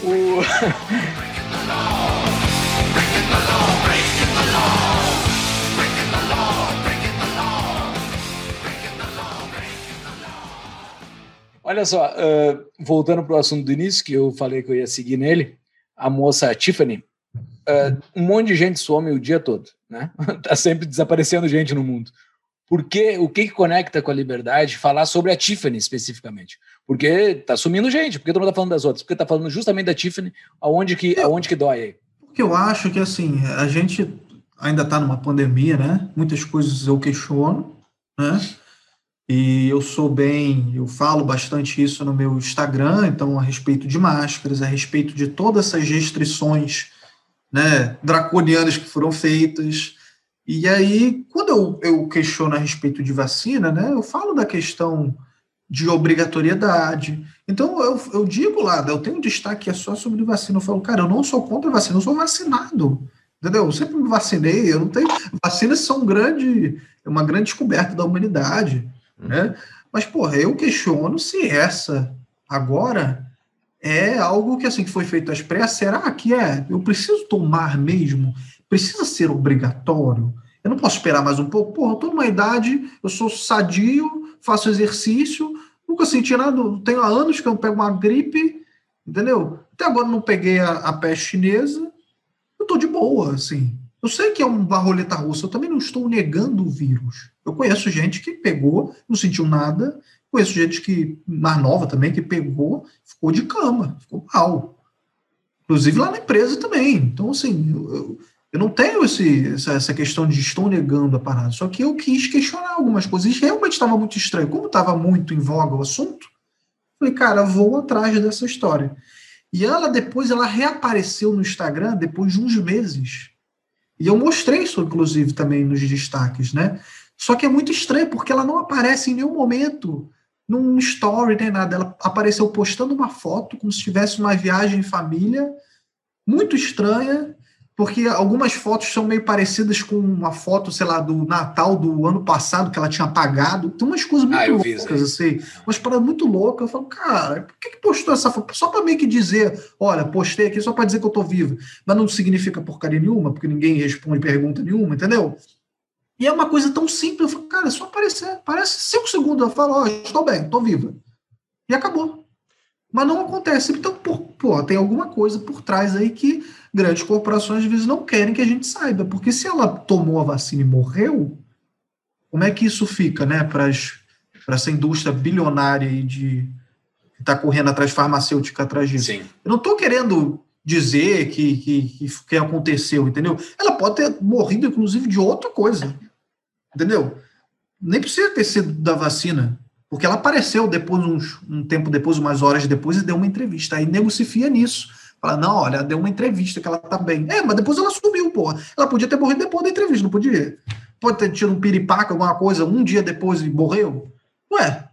[laughs] o... Olha só, uh, voltando para o assunto do início, que eu falei que eu ia seguir nele, a moça Tiffany, uh, um monte de gente some o dia todo, né? [laughs] tá sempre desaparecendo gente no mundo. Porque o que, que conecta com a liberdade? Falar sobre a Tiffany especificamente. Porque tá sumindo gente, porque todo mundo tá falando das outras, porque tá falando justamente da Tiffany, aonde que, aonde que dói aí. Porque eu acho que assim, a gente ainda tá numa pandemia, né? Muitas coisas eu questiono, né? E eu sou bem, eu falo bastante isso no meu Instagram, então a respeito de máscaras, a respeito de todas essas restrições né, draconianas que foram feitas. E aí, quando eu, eu questiono a respeito de vacina, né, eu falo da questão de obrigatoriedade. Então, eu, eu digo lá, eu tenho um destaque que é só sobre vacina. Eu falo, cara, eu não sou contra vacina, eu sou vacinado. Entendeu? Eu sempre me vacinei, eu não tenho. Vacinas são um grande, uma grande descoberta da humanidade. Né? Mas, porra, eu questiono se essa agora é algo que assim que foi feito às pressas. Será que é? Eu preciso tomar mesmo? Precisa ser obrigatório? Eu não posso esperar mais um pouco? Porra, eu tô numa idade, eu sou sadio, faço exercício, nunca senti nada, tenho há anos que eu pego uma gripe, entendeu? Até agora não peguei a, a peste chinesa, eu tô de boa, assim. Eu sei que é uma roleta russa, eu também não estou negando o vírus. Eu conheço gente que pegou, não sentiu nada, Conheço gente que, mais nova também, que pegou, ficou de cama, ficou mal. Inclusive lá na empresa também. Então, assim, eu, eu não tenho esse, essa, essa, questão de estou negando a parada. Só que eu quis questionar algumas coisas. E realmente estava muito estranho. Como estava muito em voga o assunto, falei, cara, vou atrás dessa história. E ela depois, ela reapareceu no Instagram depois de uns meses. E eu mostrei isso, inclusive, também nos destaques, né? Só que é muito estranho, porque ela não aparece em nenhum momento num story nem nada. Ela apareceu postando uma foto como se tivesse uma viagem em família, muito estranha, porque algumas fotos são meio parecidas com uma foto, sei lá, do Natal do ano passado que ela tinha apagado. Tem umas coisas muito ah, loucas, assim, umas paradas muito loucas. Eu falo, cara, por que, que postou essa foto? Só para meio que dizer, olha, postei aqui só para dizer que eu tô vivo. Mas não significa porcaria nenhuma, porque ninguém responde pergunta nenhuma, entendeu? E é uma coisa tão simples. Eu falo, cara, é só aparecer. Parece cinco segundos. Eu falo, ó, oh, estou bem, estou viva. E acabou. Mas não acontece. Então, por, pô, tem alguma coisa por trás aí que grandes corporações às vezes não querem que a gente saiba. Porque se ela tomou a vacina e morreu, como é que isso fica, né, para essa indústria bilionária aí de que está correndo atrás farmacêutica atrás disso? Sim. Eu não estou querendo dizer que, que, que, que aconteceu, entendeu? Ela pode ter morrido, inclusive, de outra coisa, entendeu? Nem precisa ter sido da vacina, porque ela apareceu depois, uns, um tempo depois, umas horas depois, e deu uma entrevista. Aí nego se fia nisso. Fala, não, olha, deu uma entrevista que ela tá bem. É, mas depois ela sumiu, porra. Ela podia ter morrido depois da entrevista, não podia? Pode ter tido um piripaca, alguma coisa, um dia depois e morreu? Ué,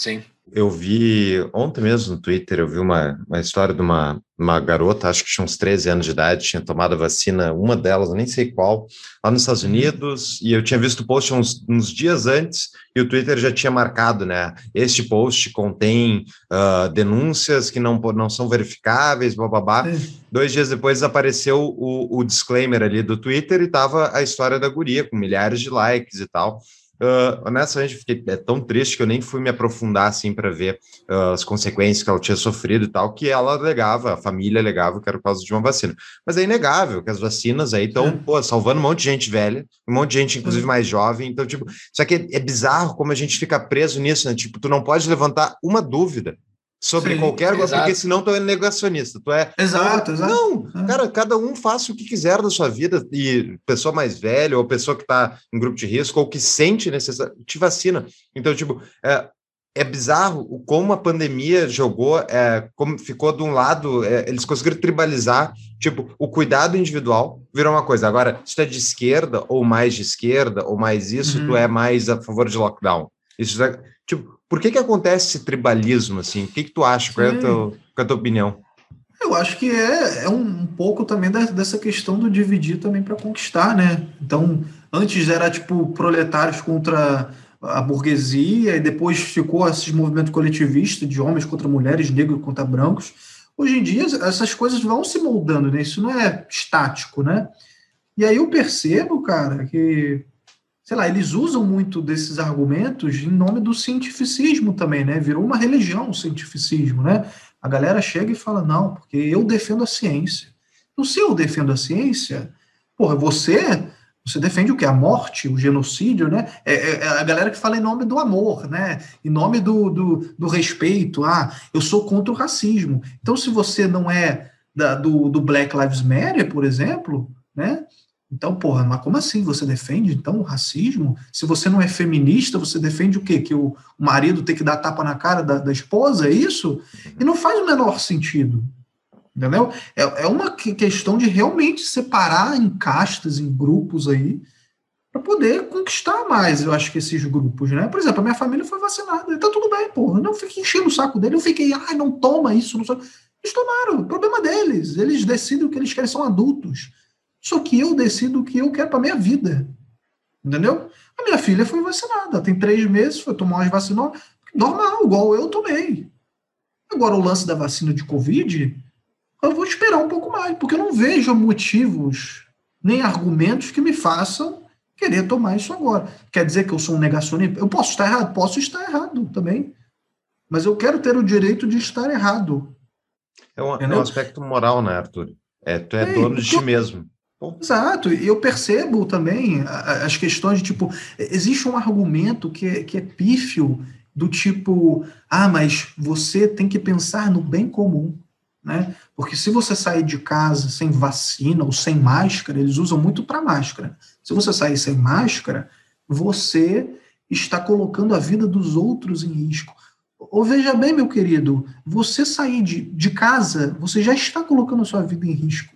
Sim. Eu vi ontem mesmo no Twitter, eu vi uma, uma história de uma, uma garota, acho que tinha uns 13 anos de idade, tinha tomado a vacina, uma delas, nem sei qual, lá nos Estados Unidos, e eu tinha visto o post uns, uns dias antes, e o Twitter já tinha marcado, né? Este post contém ah, denúncias que não, não são verificáveis, bababá. É. Dois dias depois apareceu o, o disclaimer ali do Twitter e tava a história da guria, com milhares de likes e tal. Ah, honestamente, fiquei é tão triste que eu nem fui me aprofundar assim para ver ah, as consequências que ela tinha sofrido e tal, que ela alegava, a família alegava que era por causa de uma vacina. Mas é inegável que as vacinas aí estão, É. pô, salvando um monte de gente velha, um monte de gente, inclusive, mais jovem. Então, tipo, só que é, é bizarro como a gente fica preso nisso, né? Tipo, tu não pode levantar uma dúvida sobre Sim, qualquer coisa, porque senão tu é negacionista, tu é exato, exato. não, É. cara, cada um faça o que quiser da sua vida, e pessoa mais velha, ou pessoa que está em grupo de risco, ou que sente necessidade, te vacina. Então, tipo, é, é bizarro como a pandemia jogou, é, como ficou de um lado, é, eles conseguiram tribalizar, tipo, o cuidado individual virou uma coisa. Agora, se tu é de esquerda, ou mais de esquerda, ou mais isso, Uhum. tu é mais a favor de lockdown. Isso é, tipo, por que que acontece esse tribalismo, assim? O que que tu acha? Qual é a tua, qual é a tua opinião? Eu acho que é, é um, um pouco também da- dessa questão do dividir também para conquistar, né? Então, antes era tipo proletários contra a burguesia, e depois ficou esses movimentos coletivistas de homens contra mulheres, negros contra brancos. Hoje em dia, essas coisas vão se moldando, né? Isso não é estático, né? E aí eu percebo, cara, que, sei lá, eles usam muito desses argumentos em nome do cientificismo também, né? Virou uma religião o cientificismo, né? A galera chega e fala, não, porque eu defendo a ciência. Então, se eu defendo a ciência, porra, você, você defende o quê? A morte, o genocídio, né? É, é- é a galera que fala em nome do amor, né? Em nome do, do, do respeito. Ah, eu sou contra o racismo. Então, se você não é da- do, do Black Lives Matter, por exemplo, né? Então, porra, mas como assim você defende, então, o racismo? Se você não é feminista, você defende o quê? Que o marido tem que dar tapa na cara da, da esposa, é isso? E não faz o menor sentido. Entendeu? É, é uma que- questão de realmente separar em castas, em grupos aí, para poder conquistar mais, eu acho que esses grupos, né? Por exemplo, a minha família foi vacinada, tá tudo bem, porra. Não fiquei enchendo o saco dele, eu fiquei, ai, não toma isso, não sei. Eles tomaram, problema deles. Eles decidem o que eles querem, são adultos. Só que eu decido o que eu quero para minha vida. Entendeu? A minha filha foi vacinada, tem três meses, foi tomar umas vacinas normal, igual eu tomei. Agora, o lance da vacina de Covid, eu vou esperar um pouco mais, porque eu não vejo motivos nem argumentos que me façam querer tomar isso agora. Quer dizer que eu sou um negacionista? Eu posso estar errado? Posso estar errado também. Mas eu quero ter o direito de estar errado. É um, é um aspecto moral, né, Arthur? É, tu é É, dono de ti eu- mesmo. Exato, e eu percebo também as questões de tipo, existe um argumento que é, que é pífio, do tipo, ah, mas você tem que pensar no bem comum, né? Porque se você sair de casa sem vacina ou sem máscara, eles usam muito para máscara. Se você sair sem máscara, você está colocando a vida dos outros em risco. Ou veja bem, meu querido, você sair de, de casa, você já está colocando a sua vida em risco.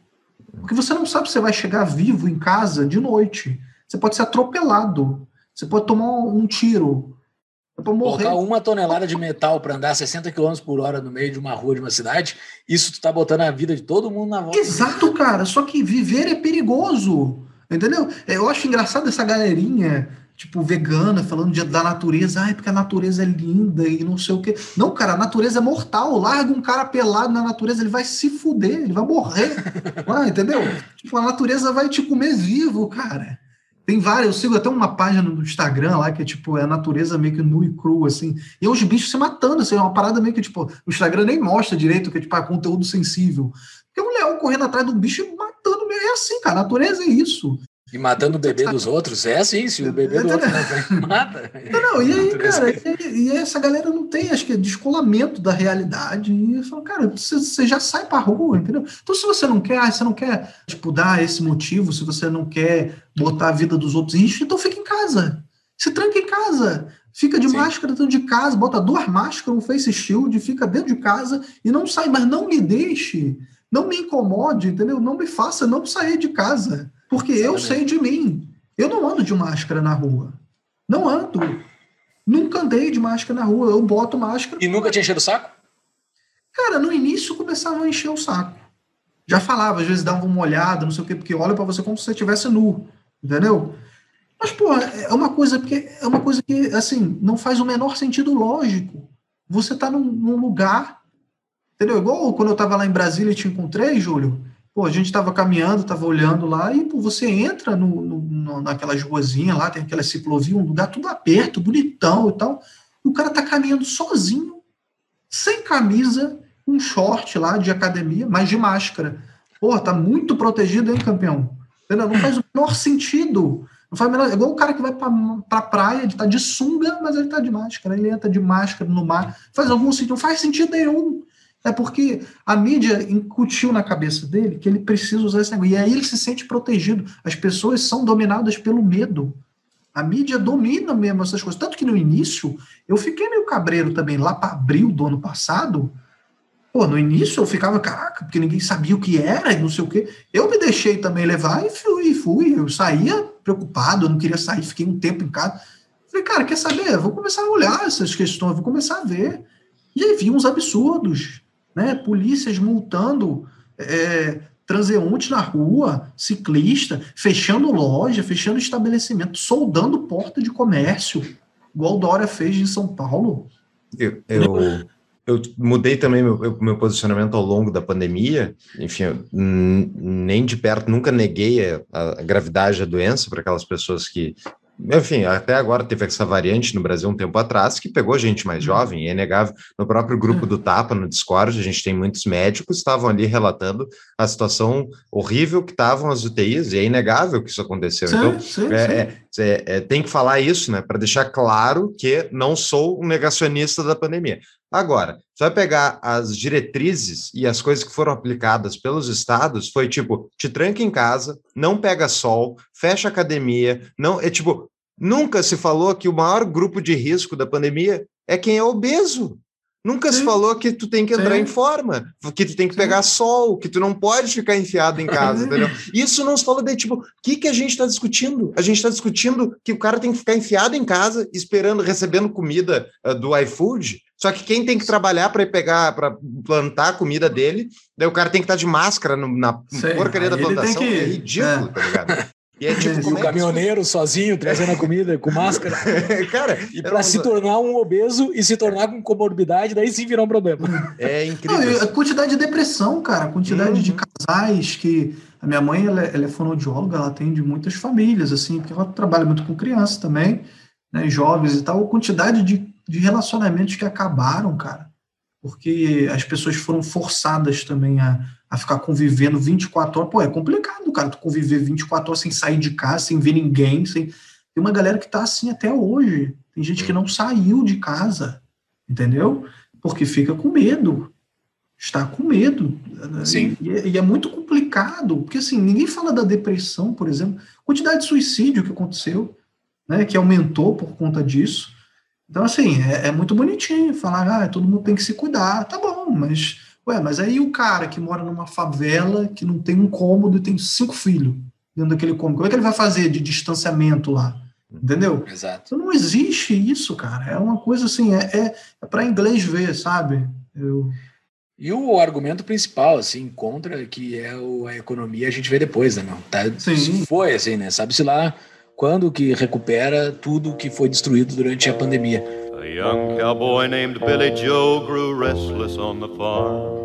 Porque você não sabe se você vai chegar vivo em casa de noite. Você pode ser atropelado. Você pode tomar um tiro. Você pode morrer. Colocar uma tonelada de metal para andar 60 km por hora no meio de uma rua de uma cidade, isso tu tá botando a vida de todo mundo na volta. Exato, cara. Só que viver é perigoso. Entendeu? Eu acho engraçado essa galerinha, tipo, vegana, falando de- da natureza. Ai, porque a natureza é linda e não sei o quê. Não, cara, a natureza é mortal. Larga um cara pelado na natureza, ele vai se fuder, ele vai morrer. [laughs] Ah, entendeu? Tipo, a natureza vai te comer vivo, cara. Tem várias, eu sigo até uma página no Instagram lá que é tipo, é a natureza meio que nua e crua, assim. E é os bichos se matando, assim, é uma parada meio que, tipo, o Instagram nem mostra direito que é tipo, ah, conteúdo sensível. Porque um leão correndo atrás do bicho e matando, é assim, cara, a natureza é isso. E matando o bebê dos outros, é assim, se o bebê do outro não vem, mata. Não, não, e aí, Natureza cara, é- e, e essa galera não tem, acho que, é descolamento da realidade. E eu falo, cara, você, você já sai pra rua, entendeu? Então, se você não quer, você não quer, tipo, dar esse motivo, se você não quer botar a vida dos outros em risco, então fica em casa. Se tranca em casa. Fica de Sim. máscara dentro de casa, bota duas máscaras, um face shield, fica dentro de casa e não sai, mas não me deixe, não me incomode, entendeu? Não me faça não sair de casa. Porque eu Exatamente. sei de mim. Eu não ando de máscara na rua. Não ando. Nunca andei de máscara na rua. Eu boto máscara. E nunca tinha enchido o saco? Cara, no início começava a encher o saco. Já falava, às vezes dava uma olhada, não sei o quê, porque olha pra você como se você estivesse nu. Entendeu? Mas, pô, é uma coisa porque é uma coisa que, assim, não faz o menor sentido lógico. Você tá num, num lugar, entendeu? Igual quando eu tava lá em Brasília e te encontrei, Júlio. Pô, a gente tava caminhando, tava olhando lá, e pô, você entra no, no- naquelas ruazinhas lá, tem aquela ciclovia, um lugar tudo aberto, bonitão e tal. E o cara tá caminhando sozinho, sem camisa, um short lá de academia, mas de máscara. Pô, tá muito protegido, hein, campeão? Não faz o menor sentido. Não faz menor... É igual o cara que vai pra, pra praia, ele tá de sunga, mas ele tá de máscara. Ele entra de máscara no mar. Faz algum sentido? Não faz sentido nenhum. É porque a mídia incutiu na cabeça dele que ele precisa usar esse negócio. E aí ele se sente protegido. As pessoas são dominadas pelo medo. A mídia domina mesmo essas coisas. Tanto que no início, eu fiquei meio cabreiro também, lá para abril do ano passado. Pô, no início eu ficava, caraca, porque ninguém sabia o que era e não sei o quê. Eu me deixei também levar e fui, fui. Eu saía preocupado, eu não queria sair, fiquei um tempo em casa. Falei, cara, quer saber? Eu Vou começar a olhar essas questões, vou começar a ver. E aí vi uns absurdos, né? Polícias multando é, transeunte na rua, ciclista, fechando loja, fechando estabelecimento, soldando porta de comércio, igual Dória fez em São Paulo. Eu, eu, eu mudei também meu, meu posicionamento ao longo da pandemia. Enfim, nem de perto nunca neguei a, a gravidade da doença para aquelas pessoas que. Enfim, até agora teve essa variante no Brasil um tempo atrás que pegou gente mais jovem, é inegável. No próprio grupo do Tapa, no Discord, a gente tem muitos médicos que estavam ali relatando a situação horrível que estavam as UTIs, e é inegável que isso aconteceu. então, Sim, sim, sim. é, é, é, é, tem que falar isso, né? Para deixar claro que não sou um negacionista da pandemia. Agora, você vai pegar as diretrizes e as coisas que foram aplicadas pelos estados, foi tipo, te tranca em casa, não pega sol, fecha academia, não, é tipo, nunca se falou que o maior grupo de risco da pandemia é quem é obeso. Nunca se Sim. falou que tu tem que entrar Sim. em forma, que tu tem que Sim. pegar sol, que tu não pode ficar enfiado em casa, [laughs] entendeu? Isso não se falou daí, tipo, o que, que a gente está discutindo? A gente está discutindo que o cara tem que ficar enfiado em casa, esperando, recebendo comida ah, do iFood, só que quem tem que trabalhar para pegar, para plantar a comida dele, daí o cara tem que estar de máscara no- na Sei, porcaria da plantação. que- É ridículo, tá ligado? E é [laughs] tipo, o é caminhoneiro sozinho trazendo a comida com máscara. isso- [laughs] Cara, E para não- se tornar um obeso e se tornar com comorbidade, daí sim virar um problema. é [laughs] Não, incrível. e a quantidade de depressão, cara, a quantidade de Uhum. casais que. A minha mãe, ela, é- ela é fonoaudióloga, ela atende muitas famílias, assim, porque ela trabalha muito com crianças também, né, jovens e tal. A quantidade de, de relacionamentos que acabaram, cara, porque as pessoas foram forçadas também a, a ficar convivendo 24 horas. Pô, é complicado, cara, tu conviver 24 horas sem sair de casa, sem ver ninguém, sem. Tem uma galera que tá assim até hoje. Tem gente que não saiu de casa, entendeu? Porque fica com medo. Está com medo. Sim. E, e é muito complicado, porque assim, ninguém fala da depressão, por exemplo, quantidade de suicídio que aconteceu, né, que aumentou por conta disso. Então, assim, é, é muito bonitinho falar, ah, todo mundo tem que se cuidar. Tá bom, mas, ué, mas aí o cara que mora numa favela, que não tem um cômodo e tem cinco filhos dentro daquele cômodo, como é que ele vai fazer de distanciamento lá? Entendeu? Exato. Então não existe isso, cara. É uma coisa assim, é, é, é para inglês ver, sabe? Eu, E o argumento principal, assim, contra, que é o, a economia, a gente vê depois, né, meu? Tá, Sim. Foi, assim, né? Sabe-se lá quando que recupera tudo que foi destruído durante a pandemia. A young cowboy named Billy Joe grew restless on the farm.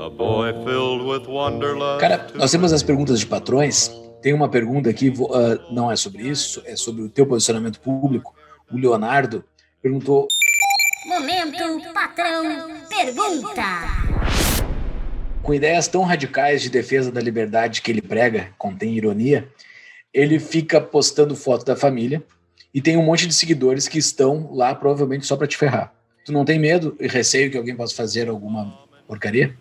A boy filled with wanderlust. Cara, nós temos as perguntas de patrões Tem uma pergunta aqui, ah, não é sobre isso, é sobre o teu posicionamento público. O Leonardo perguntou Momento patrão pergunta. com ideias tão radicais de defesa da liberdade que ele prega, contém ironia, ele fica postando foto da família e tem um monte de seguidores que estão lá provavelmente só para te ferrar. Tu não tem medo e receio que alguém possa fazer alguma porcaria?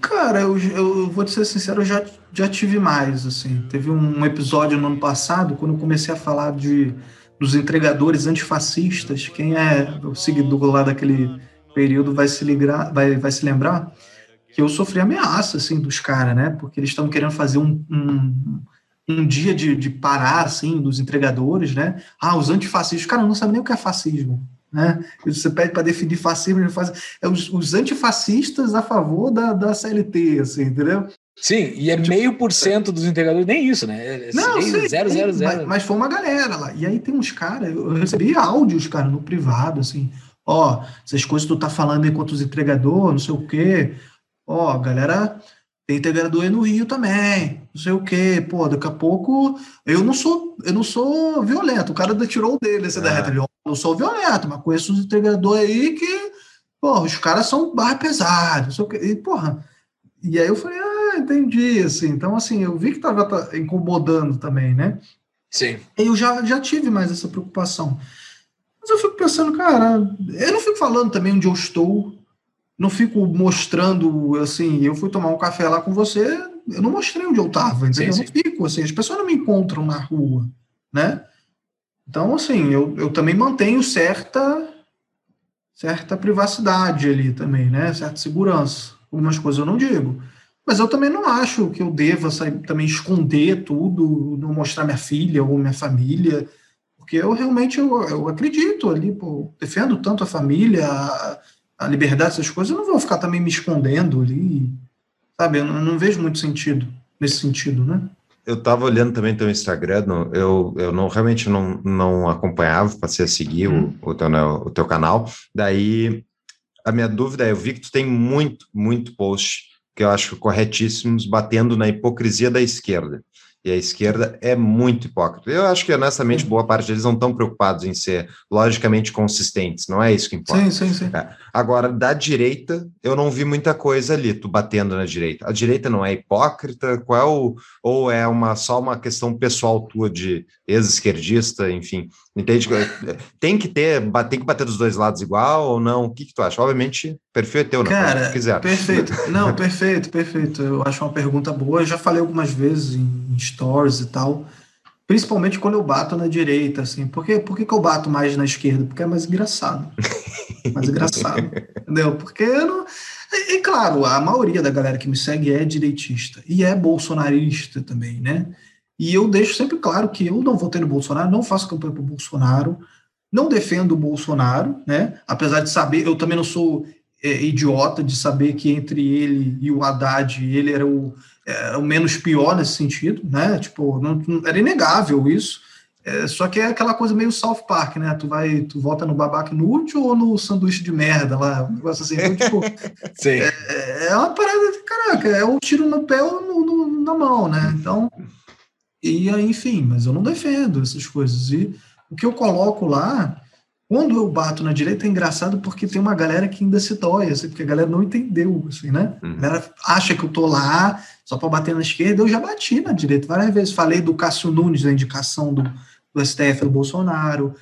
Cara, eu, eu vou te ser sincero, eu já, já tive mais, assim. Teve um episódio no ano passado, quando eu comecei a falar de, dos entregadores antifascistas, quem é o seguidor lá daquele período vai se, ligar, vai, vai se lembrar que eu sofri ameaça, assim, dos caras, né? Porque eles estão querendo fazer um, um, um dia de, de parar, assim, dos entregadores, né? Ah, os antifascistas. Cara, não sabe nem o que é fascismo, né? Você pede para definir fascismo, ele faz, é os, os antifascistas a favor da, da CLT, assim, entendeu? Sim, e é meio por cento dos entregadores, nem isso, né? É Não, sei, zero, zero, zero. Mas, mas foi uma galera lá. E aí tem uns caras, eu recebi áudios, cara, no privado, assim, ó, essas coisas que tu tá falando enquanto os entregadores, não sei o quê. Ó, galera, tem entregador aí no Rio também, não sei o quê. Pô, daqui a pouco eu não sou, eu não sou violento. O cara tirou o dele, esse É. da reta. Ele, eu sou violento, mas conheço uns entregadores aí que, pô, os caras são barra pesado, não sei o quê. E, porra, e aí eu falei, ah, entendi, assim. Então, assim, eu vi que tava incomodando também, né? Sim. Eu já, já tive mais essa preocupação. Mas eu fico pensando, cara, eu não fico falando também onde eu estou, não fico mostrando, assim, eu fui tomar um café lá com você, eu não mostrei onde eu estava, entendeu? Sim, Eu não fico, assim, as pessoas não me encontram na rua, né? Então, assim, eu, eu também mantenho certa, certa privacidade ali também, né? Certa segurança. Algumas coisas eu não digo. Mas eu também não acho que eu deva também esconder tudo, não mostrar minha filha ou minha família, porque eu realmente eu, eu acredito ali, pô, defendo tanto a família, a, a liberdade, essas coisas, eu não vou ficar também me escondendo ali, sabe? Eu não, eu não vejo muito sentido nesse sentido, né? Eu tava olhando também teu Instagram, no- eu, eu não realmente não, não acompanhava, passei a seguir o, o, teu, né, o teu canal. Daí a minha dúvida é: eu vi que tu tem muito, muito post que eu acho corretíssimos, batendo na hipocrisia da esquerda. E a esquerda é muito hipócrita. Eu acho que, honestamente, boa parte deles não estão preocupados em ser logicamente consistentes, não é isso que importa. Sim, sim, sim. Agora, da direita, eu não vi muita coisa ali, tu batendo na direita. A direita não é hipócrita? Qual é o, ou é uma, só uma questão pessoal tua de ex-esquerdista, enfim? Entende? [laughs] Tem que ter, tem que bater dos dois lados igual ou não? O que, que tu acha? Obviamente, perfil é teu, não Cara, quiser. perfeito. Não, perfeito, perfeito. Eu acho uma pergunta boa. Eu já falei algumas vezes em em stories e tal. Principalmente quando eu bato na direita, assim. Por, quê? Por que, que eu bato mais na esquerda? Porque é mais engraçado. [laughs] Mais engraçado. entendeu? Porque eu não. E, e, claro, a maioria da galera que me segue é direitista. E é bolsonarista também, né? E eu deixo sempre claro que eu não votei no Bolsonaro, não faço campanha para o Bolsonaro, não defendo o Bolsonaro, né? Apesar de saber, eu também não sou é, idiota de saber que entre ele e o Haddad, ele era o, é, o menos pior nesse sentido, né? Tipo, não, não- era inegável isso. É, só que é aquela coisa meio South Park, né? Tu vai, tu vota no babaca inútil ou no sanduíche de merda lá, um negócio assim. Então, tipo, [laughs] Sim. é é uma parada de caraca, é um tiro no pé ou no, no- na mão, né? Então, e aí, enfim, mas eu não defendo essas coisas. E o que eu coloco lá, quando eu bato na direita, é engraçado porque tem uma galera que ainda se dói, assim, porque a galera não entendeu, assim, né? A Uhum. galera acha que eu tô lá só para bater na esquerda, eu já bati na direita várias vezes. Falei do Cássio Nunes, da indicação do, do STF do Bolsonaro.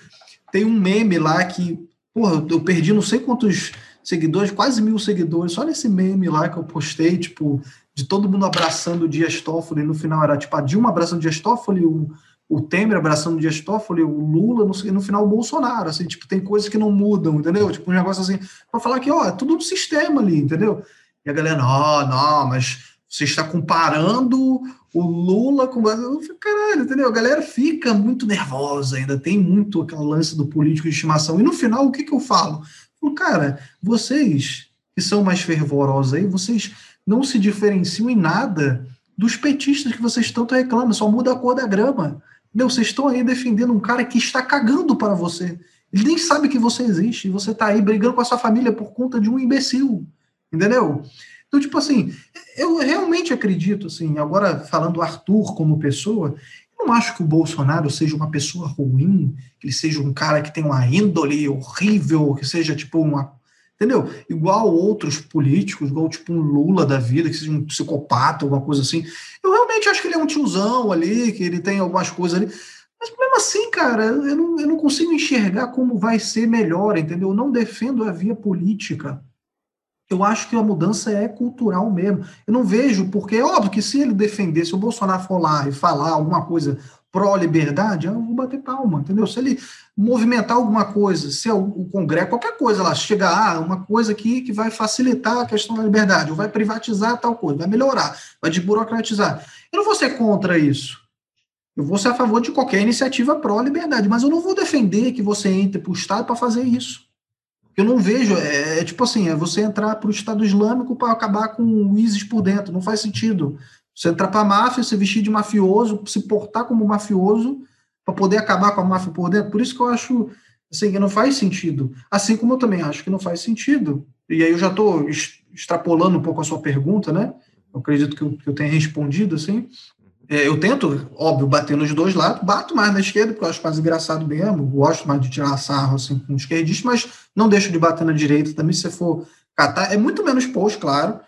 Tem um meme lá que, porra, eu- eu perdi não sei quantos seguidores, quase mil seguidores, só nesse meme lá que eu postei, tipo, de todo mundo abraçando o Dias Toffoli, no final era tipo a Dilma abraçando o Dias Toffoli, o, o Temer abraçando o Dias Toffoli, o Lula, no, no final o Bolsonaro, assim, tipo, tem coisas que não mudam, entendeu? Tipo, um negócio assim, pra falar que, ó, é tudo um sistema ali, entendeu? E a galera, não, não, mas você está comparando o Lula com. Fico, caralho, entendeu? A galera fica muito nervosa ainda, tem muito aquele lance do político de estimação. E no final, o que, que eu falo? Eu falo, cara, vocês que são mais fervorosos aí, vocês não se diferenciam em nada dos petistas que vocês tanto reclamam, só muda a cor da grama. Entendeu? Vocês estão aí defendendo um cara que está cagando para você. Ele nem sabe que você existe, você está aí brigando com a sua família por conta de um imbecil. Entendeu? Então, tipo assim, eu realmente acredito, assim, agora falando do Arthur como pessoa, eu não acho que o Bolsonaro seja uma pessoa ruim, que ele seja um cara que tem uma índole horrível, que seja tipo uma. Entendeu? Igual outros políticos, igual tipo um Lula da vida, que seja um psicopata, alguma coisa assim. Eu realmente acho que ele é um tiozão ali, que ele tem algumas coisas ali. Mas mesmo assim, cara, eu não, eu não consigo enxergar como vai ser melhor, entendeu? Eu não defendo a via política. Eu acho que a mudança é cultural mesmo. Eu não vejo, porque é óbvio que se ele defender, se o Bolsonaro for lá e falar alguma coisa pró-liberdade, eu vou bater palma, entendeu? Se ele movimentar alguma coisa, se é o, Congresso, qualquer coisa lá, chegar ah, uma coisa aqui que vai facilitar a questão da liberdade, ou vai privatizar tal coisa, vai melhorar, vai desburocratizar. Eu não vou ser contra isso. Eu vou ser a favor de qualquer iniciativa pró-liberdade, mas eu não vou defender que você entre para o Estado para fazer isso. Eu não vejo, é, é tipo assim, é você entrar para o Estado Islâmico para acabar com o ISIS por dentro, não faz sentido. Você entrar para a máfia, se vestir de mafioso, se portar como mafioso, para poder acabar com a máfia por dentro. Por isso que eu acho assim, que não faz sentido. Assim como eu também acho que não faz sentido. E aí eu já estou extrapolando um pouco a sua pergunta, né? Eu acredito que eu, que eu tenha respondido, assim. É, eu tento, óbvio, bater nos dois lados, bato mais na esquerda, porque eu acho mais engraçado mesmo, gosto mais de tirar sarro assim, com os esquerdistas, mas não deixo de bater na direita também, se for catar. É muito menos post, claro,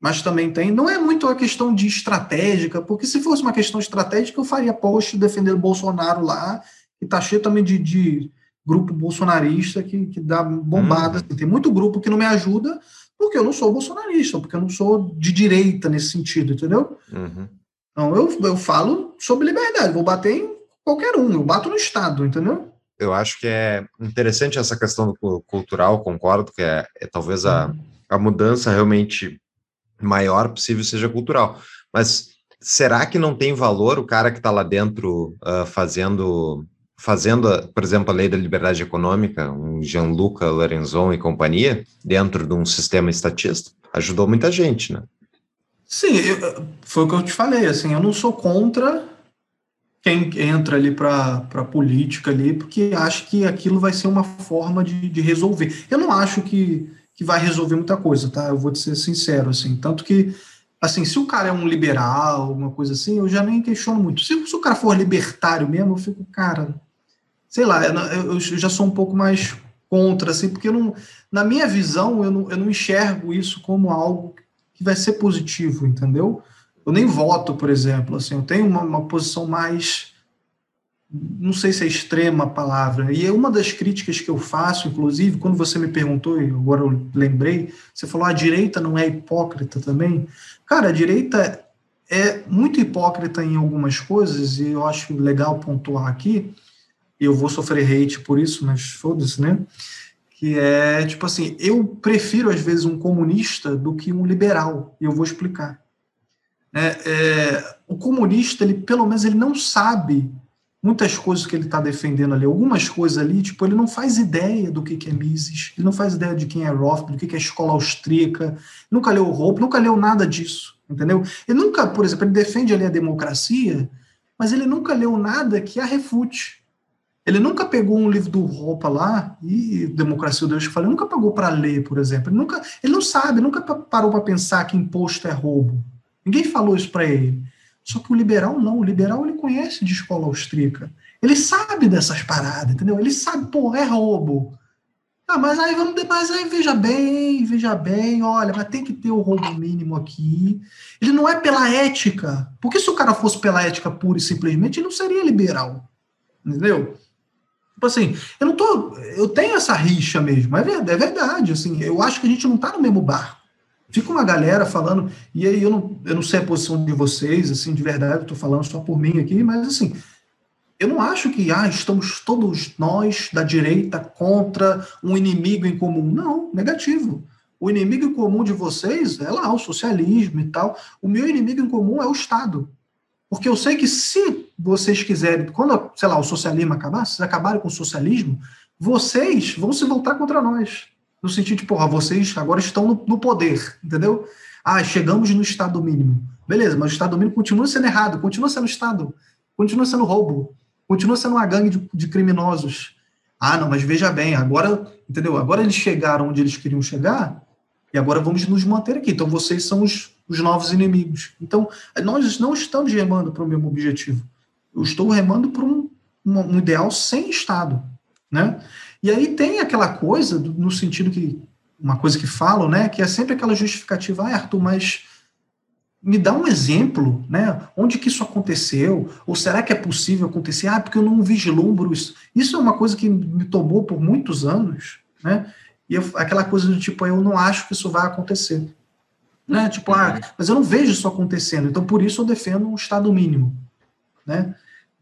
mas também tem. Não é muito a questão de estratégica, porque se fosse uma questão estratégica, eu faria post defendendo Bolsonaro lá, e tá cheio também de, de grupo bolsonarista que, que dá bombada. Hum. Tem muito grupo que não me ajuda, porque eu não sou bolsonarista, porque eu não sou de direita nesse sentido, entendeu? Uhum. Então, eu, eu falo sobre liberdade, vou bater em qualquer um, eu bato no Estado, entendeu? Eu acho que é interessante essa questão do cultural, concordo que é, é talvez a, uhum. a mudança realmente maior possível seja cultural. Mas será que não tem valor o cara que está lá dentro uh, fazendo, fazendo, por exemplo, a lei da liberdade econômica, um Gianluca Lorenzon e companhia, dentro de um sistema estatista? Ajudou muita gente, né? Sim, eu, foi o que eu te falei, assim, eu não sou contra quem entra ali para a política ali, porque acho que aquilo vai ser uma forma de, de resolver. Eu não acho que, que vai resolver muita coisa, tá? Eu vou te ser sincero, assim, tanto que, assim, se o cara é um liberal, uma coisa assim, eu já nem questiono muito. Se, se o cara for libertário mesmo, eu fico, cara, sei lá, eu, eu já sou um pouco mais contra, assim, porque não, na minha visão, eu não, eu não enxergo isso como algo que vai ser positivo, entendeu? Eu nem voto, por exemplo, assim, eu tenho uma, uma posição mais, não sei se é extrema a palavra, e é uma das críticas que eu faço, inclusive, quando você me perguntou, e agora eu lembrei, você falou, a direita não é hipócrita também? Cara, a direita é muito hipócrita em algumas coisas, e eu acho legal pontuar aqui, eu vou sofrer hate por isso, mas foda-se, né? que é tipo assim, eu prefiro às vezes um comunista do que um liberal, e eu vou explicar. É, é, o comunista, ele pelo menos ele não sabe muitas coisas que ele está defendendo ali, algumas coisas ali, tipo, ele não faz ideia do que, que é Mises, ele não faz ideia de quem é Roth, do que, que é escola austríaca, nunca leu Hope, nunca leu nada disso, entendeu? Ele nunca, por exemplo, ele defende ali a democracia, mas ele nunca leu nada que a refute. Ele nunca pegou um livro do Roupa lá, e Democracia, o Deus que fala, ele nunca pagou para ler, por exemplo. Ele, nunca, ele não sabe, nunca parou para pensar que imposto é roubo. Ninguém falou isso para ele. Só que o liberal não, o liberal ele conhece de escola austríaca. Ele sabe dessas paradas, entendeu? Ele sabe, pô, é roubo. Ah, mas aí vamos, mas aí veja bem, veja bem, olha, mas tem que ter o roubo mínimo aqui. Ele não é pela ética. Porque se o cara fosse pela ética pura e simplesmente, ele não seria liberal. Entendeu? Tipo assim, eu não tô. Eu tenho essa rixa mesmo, é verdade, é verdade. Assim, eu acho que a gente não tá no mesmo barco. Fica uma galera falando, e aí eu não, eu não sei a posição de vocês, assim, de verdade, eu tô falando só por mim aqui, mas assim, eu não acho que ah, estamos todos nós da direita contra um inimigo em comum. Não, negativo. O inimigo em comum de vocês é lá o socialismo e tal. O meu inimigo em comum é o Estado. Porque eu sei que se vocês quiserem, quando, sei lá, o socialismo acabar, se acabarem com o socialismo, vocês vão se voltar contra nós. No sentido de, porra, vocês agora estão no, no poder, entendeu? Ah, chegamos no Estado mínimo. Beleza, mas o Estado mínimo continua sendo errado, continua sendo Estado, continua sendo roubo, continua sendo uma gangue de, de criminosos. Ah, não, mas veja bem, agora, entendeu? Agora eles chegaram onde eles queriam chegar, E agora vamos nos manter aqui. Então vocês são os, os novos inimigos. Então nós não estamos remando para o mesmo objetivo. Eu estou remando para um, um, um ideal sem Estado, né? E aí tem aquela coisa, no sentido que, uma coisa que falam, né, que é sempre aquela justificativa, ah, Arthur, mas me dá um exemplo, né, onde que isso aconteceu, ou será que é possível acontecer? Ah, porque eu não vislumbro isso. Isso é uma coisa que me tomou por muitos anos, né, e eu- aquela coisa do tipo, eu não acho que isso vai acontecer. Né? Tipo, ah, mas eu não vejo isso acontecendo, então por isso eu defendo um Estado mínimo. Né?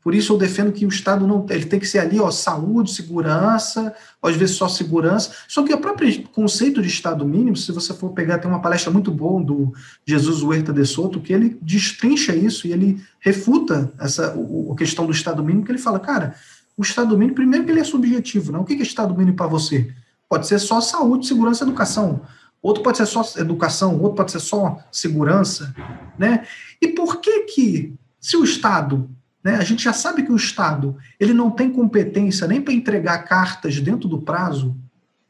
Por isso eu defendo que o Estado não ele tem que ser ali, ó, saúde, segurança, às vezes só segurança. Só que o próprio conceito de Estado mínimo, se você for pegar, tem uma palestra muito boa do Jesus Huerta de Soto, que ele destrincha isso e ele refuta essa o, a questão do Estado mínimo, que ele fala, cara, o Estado mínimo, primeiro que ele é subjetivo, né? O que é Estado mínimo para você? Pode ser só saúde, segurança educação. Outro pode ser só educação, outro pode ser só segurança, né? E por que que, se o Estado, né, a gente já sabe que o Estado, ele não tem competência nem para entregar cartas dentro do prazo,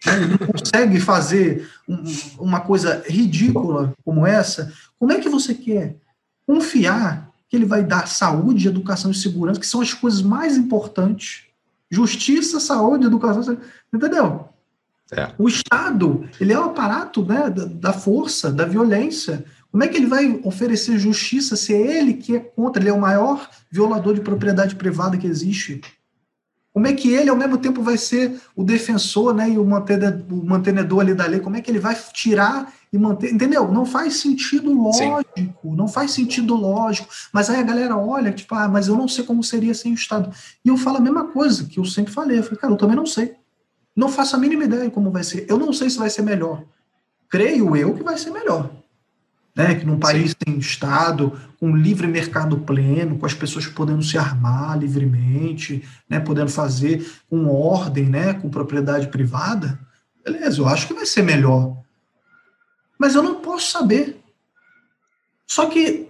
né, ele não consegue fazer um- uma coisa ridícula como essa, como é que você quer confiar que ele vai dar saúde, educação e segurança, que são as coisas mais importantes? Justiça, saúde, educação, entendeu? É. O Estado, ele é o aparato né, da, da força, da violência. Como é que ele vai oferecer justiça se é ele que é contra? Ele é o maior violador de propriedade privada que existe. Como é que ele, ao mesmo tempo, vai ser o defensor né, e o mantene- o mantenedor ali da lei? Como é que ele vai tirar e manter? Entendeu? Não faz sentido Sim. lógico. Não faz sentido lógico. Mas aí a galera olha, tipo, ah, mas eu não sei como seria sem o Estado. E eu falo a mesma coisa que eu sempre falei. Eu falei, cara, eu também não sei. Não faço a mínima ideia de como vai ser. Eu não sei se vai ser melhor. Creio eu que vai ser melhor. Né? Que num país sem Estado, com livre mercado pleno, com as pessoas podendo se armar livremente, né? podendo fazer com ordem, né? com propriedade privada, beleza, eu acho que vai ser melhor. Mas eu não posso saber. Só que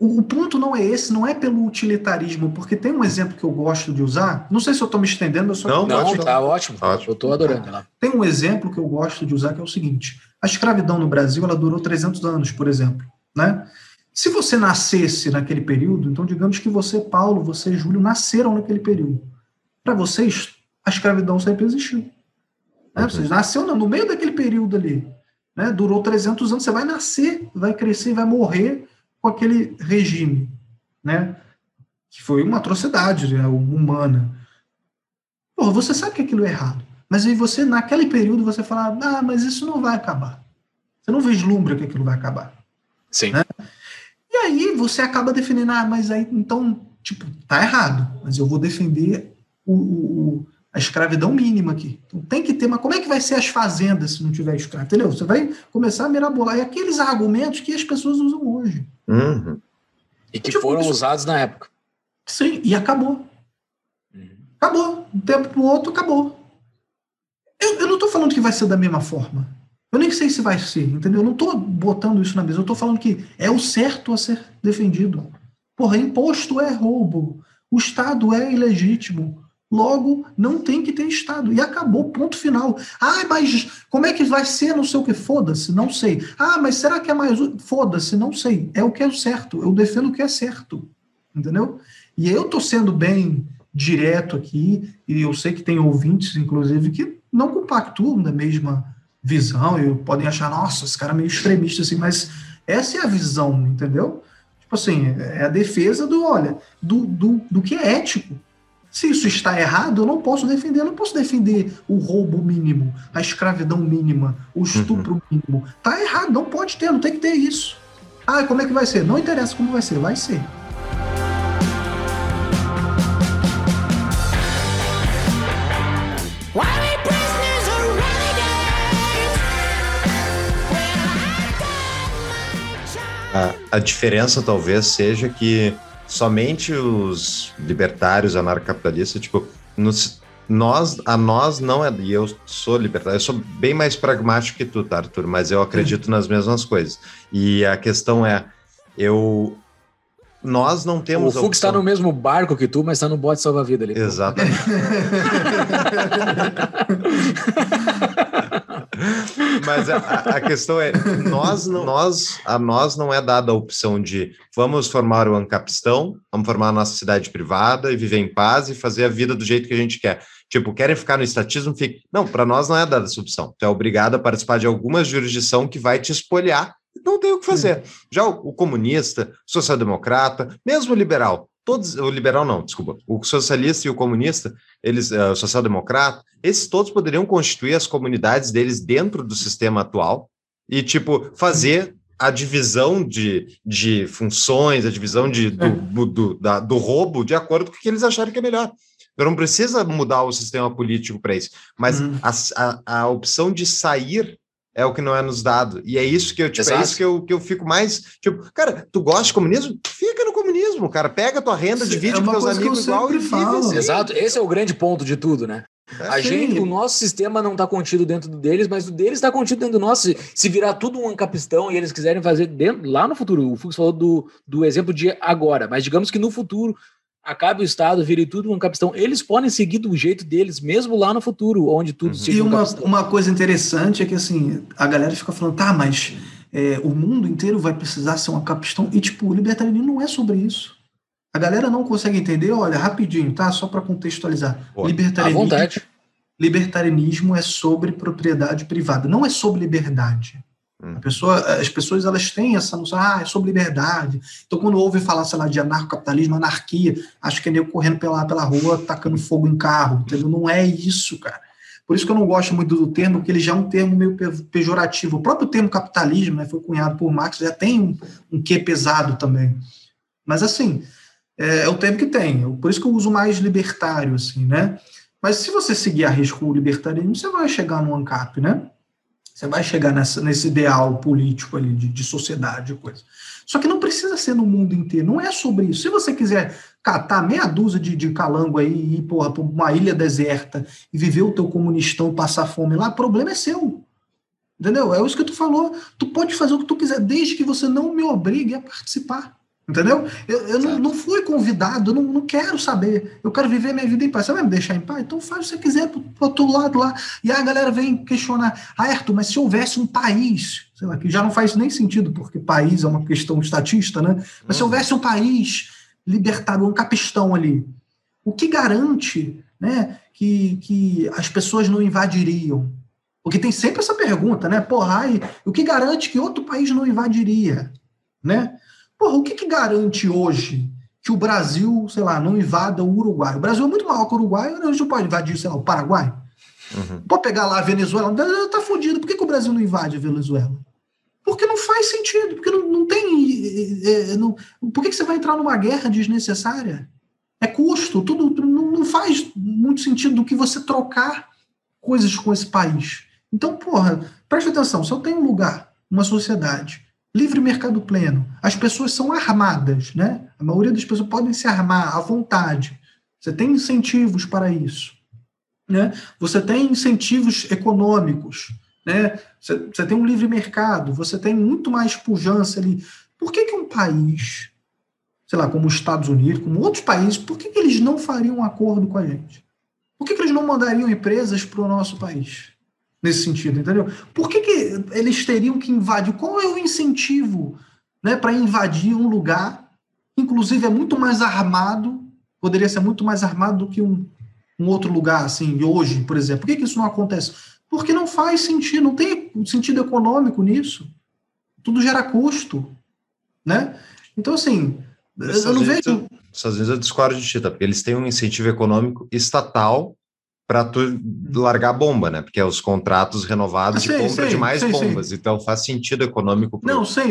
o, o ponto não é esse, não é pelo utilitarismo, porque tem um exemplo que eu gosto de usar. Não sei se eu estou me estendendo, eu só Não, Não, Ótimo. tá ótimo. Ótimo. Eu tô adorando tem um exemplo que eu gosto de usar que é o seguinte: a escravidão no Brasil ela durou 300 anos, por exemplo, né? Se você nascesse naquele período, então digamos que você, Paulo, você, Júlio, nasceram naquele período. Para vocês, a escravidão sempre existiu. Né? Vocês nasceram no- meio daquele período ali, né? Durou 300 anos, você vai nascer, vai crescer, vai morrer com aquele regime, né? Que foi uma atrocidade né, humana. Pô, você sabe que aquilo é errado. Mas aí você, naquele período, você fala, ah, mas isso não vai acabar. Você não vislumbra que aquilo vai acabar. Sim. Né? E aí você acaba defendendo, ah, mas aí, então, tipo, tá errado. Mas eu vou defender o, o- o- a escravidão mínima aqui. Então tem que ter, mas como é que vai ser as fazendas se não tiver escravo? Entendeu? Você vai começar a mirabolar. E aqueles argumentos que as pessoas usam hoje. Uhum. E que Tipo, foram isso- usados na época. Sim, e acabou. Acabou. Um tempo pro outro, acabou. Eu, eu não estou falando que vai ser da mesma forma. Eu nem sei se vai ser, entendeu? Eu não estou botando isso na mesa. Eu estou falando que é o certo a ser defendido. Porra, imposto é roubo. O Estado é ilegítimo. Logo, não tem que ter Estado. E acabou, ponto final. Ah, mas como é que vai ser? Não sei o que. Foda-se, não sei. Ah, mas será que é mais. Foda-se, não sei. É o que é o certo. Eu defendo o que é certo. Entendeu? E eu estou sendo bem direto aqui, e eu sei que tem ouvintes, inclusive, que não compactuam da mesma visão, e podem achar, nossa, esse cara é meio extremista, assim, mas essa é a visão, entendeu? Tipo assim, é a defesa do, olha, do, do, do que é ético. Se isso está errado, eu não posso defender, eu não posso defender o roubo mínimo, a escravidão mínima, o estupro mínimo. Tá errado, não pode ter, não tem que ter isso. Ah, como é que vai ser? Não interessa como vai ser, vai ser. Why A, a diferença talvez seja que somente os libertários anarcapitalistas, tipo, nos- nós, a nós não é, e eu sou libertário, eu sou bem mais pragmático que tu, tá, Arthur, mas eu acredito nas mesmas coisas. E a questão é, eu, nós não O temos a Fux está no mesmo barco que tu, mas está no bote salva-vida ali. Exatamente. [laughs] Mas a, a- questão é, nós não, nós, a nós não é dada a opção de vamos formar o Ancapistão, vamos formar a nossa cidade privada e viver em paz e fazer a vida do jeito que a gente quer. Tipo, querem ficar no estatismo? Fique. Não, para nós não é dada essa opção. Tu é obrigado a participar de alguma jurisdição que vai te espolhar. Não tem o que fazer. Já o, o comunista, social-democrata, mesmo liberal, todos, o liberal não, desculpa, o socialista e o comunista, eles, eh, o social-democrata, esses todos poderiam constituir as comunidades deles dentro do sistema atual e, tipo, fazer a divisão de, de funções, a divisão de, do, do, do- da- do roubo de acordo com o que eles acharem que é melhor. Eu não precisa mudar o sistema político para isso, mas Uhum. a, a, a opção de sair é o que não é nos dado. E é isso que eu, tipo, é isso que eu, que eu fico mais. Tipo, cara, tu gosta de comunismo? Fica no comunismo, cara. Pega a tua renda, Sim, divide é com teus amigos igual e vive assim. Exato, esse é o grande ponto de tudo, né? É. A Sim. gente, o nosso sistema não está contido dentro do deles, mas o deles está contido dentro do nosso. Se, se virar tudo um ancapistão e eles quiserem fazer dentro, lá no futuro, o Fux falou do, do exemplo de agora, mas digamos que no futuro acabe o Estado, vire tudo um ancapistão, eles podem seguir do jeito deles, mesmo lá no futuro, onde tudo Uhum. siga E um uma, ancapistão. uma coisa interessante é que assim, a galera fica falando, tá, mas é, o mundo inteiro vai precisar ser uma capistão. E, tipo, o libertarianismo não é sobre isso. A galera não consegue entender, olha, rapidinho, tá? Só para contextualizar. À libertarianismo, vontade. libertarianismo é sobre propriedade privada, não é sobre liberdade. Hum. Pessoa, as pessoas elas têm essa noção, ah, é sobre liberdade. Então, quando ouve falar, sei lá, de anarcocapitalismo, anarquia, acho que é nego correndo pela, pela rua, tacando fogo em carro, entendeu? Não é isso, cara. Por isso que eu não gosto muito do termo, porque ele já é um termo meio pe- pejorativo. O próprio termo capitalismo, né, foi cunhado por Marx, já tem um, um quê pesado também. Mas, assim, é, é o termo que tem. Por isso que eu uso mais libertário, assim, né? Mas se você seguir a risco o libertarismo, você vai chegar no ANCAP, né? Você vai chegar nessa, nesse ideal político ali de, de sociedade e coisa. Só que não precisa ser no mundo inteiro, não é sobre isso. Se você quiser catar meia dúzia de, de calango aí e ir para uma ilha deserta e viver o teu comunistão, passar fome lá, o problema é seu. Entendeu? É isso que tu falou. Tu pode fazer o que tu quiser, desde que você não me obrigue a participar. Entendeu? Eu, eu não, não fui convidado, eu não, não quero saber. Eu quero viver minha vida em paz. Você vai me deixar em paz? Então faz o que você quiser pro, pro outro lado lá. E aí a galera vem questionar: Ah, Arthur, mas se houvesse um país, sei lá, que já não faz nem sentido, porque país é uma questão estatista, né? Mas se houvesse um país libertário, um capistão ali, o que garante né, que, que as pessoas não invadiriam? Porque tem sempre essa pergunta, né? Porra, ai, o que garante que outro país não invadiria? Né? Porra, o que, que garante hoje que o Brasil, sei lá, não invada o Uruguai? O Brasil é muito maior que o Uruguai, a gente não pode invadir, sei lá, o Paraguai? Uhum. Pode pegar lá a Venezuela, tá fudido. Por que, que o Brasil não invade a Venezuela? Porque não faz sentido, porque não, não tem. é, não- por que, que você vai entrar numa guerra desnecessária? É custo, tudo, tudo não, não faz muito sentido do que você trocar coisas com esse país. Então, porra, preste atenção: se eu tenho um lugar, uma sociedade, livre mercado pleno, as pessoas são armadas, né? A maioria das pessoas podem se armar à vontade. Você tem incentivos para isso. Né? Você tem incentivos econômicos, né? Você, você tem um livre mercado, você tem muito mais pujança ali. Por que, que um país, sei lá, como os Estados Unidos, como outros países, por que, que eles não fariam um acordo com a gente? Por que, que eles não mandariam empresas para o nosso país? Nesse sentido, entendeu? Por que, que eles teriam que invadir? Qual é o incentivo né, para invadir um lugar? Inclusive, é muito mais armado, poderia ser muito mais armado do que um, um outro lugar, assim, hoje, por exemplo. Por que, que isso não acontece? Porque não faz sentido, não tem sentido econômico nisso. Tudo gera custo, né? Então, assim, eu, eu não vejo... Os Estados Unidos eu discordo de ti, tá? Porque eles têm um incentivo econômico estatal para tu largar bomba, né? Porque é os contratos renovados Ah, de compra sim, de mais sim, bombas. Então faz sentido econômico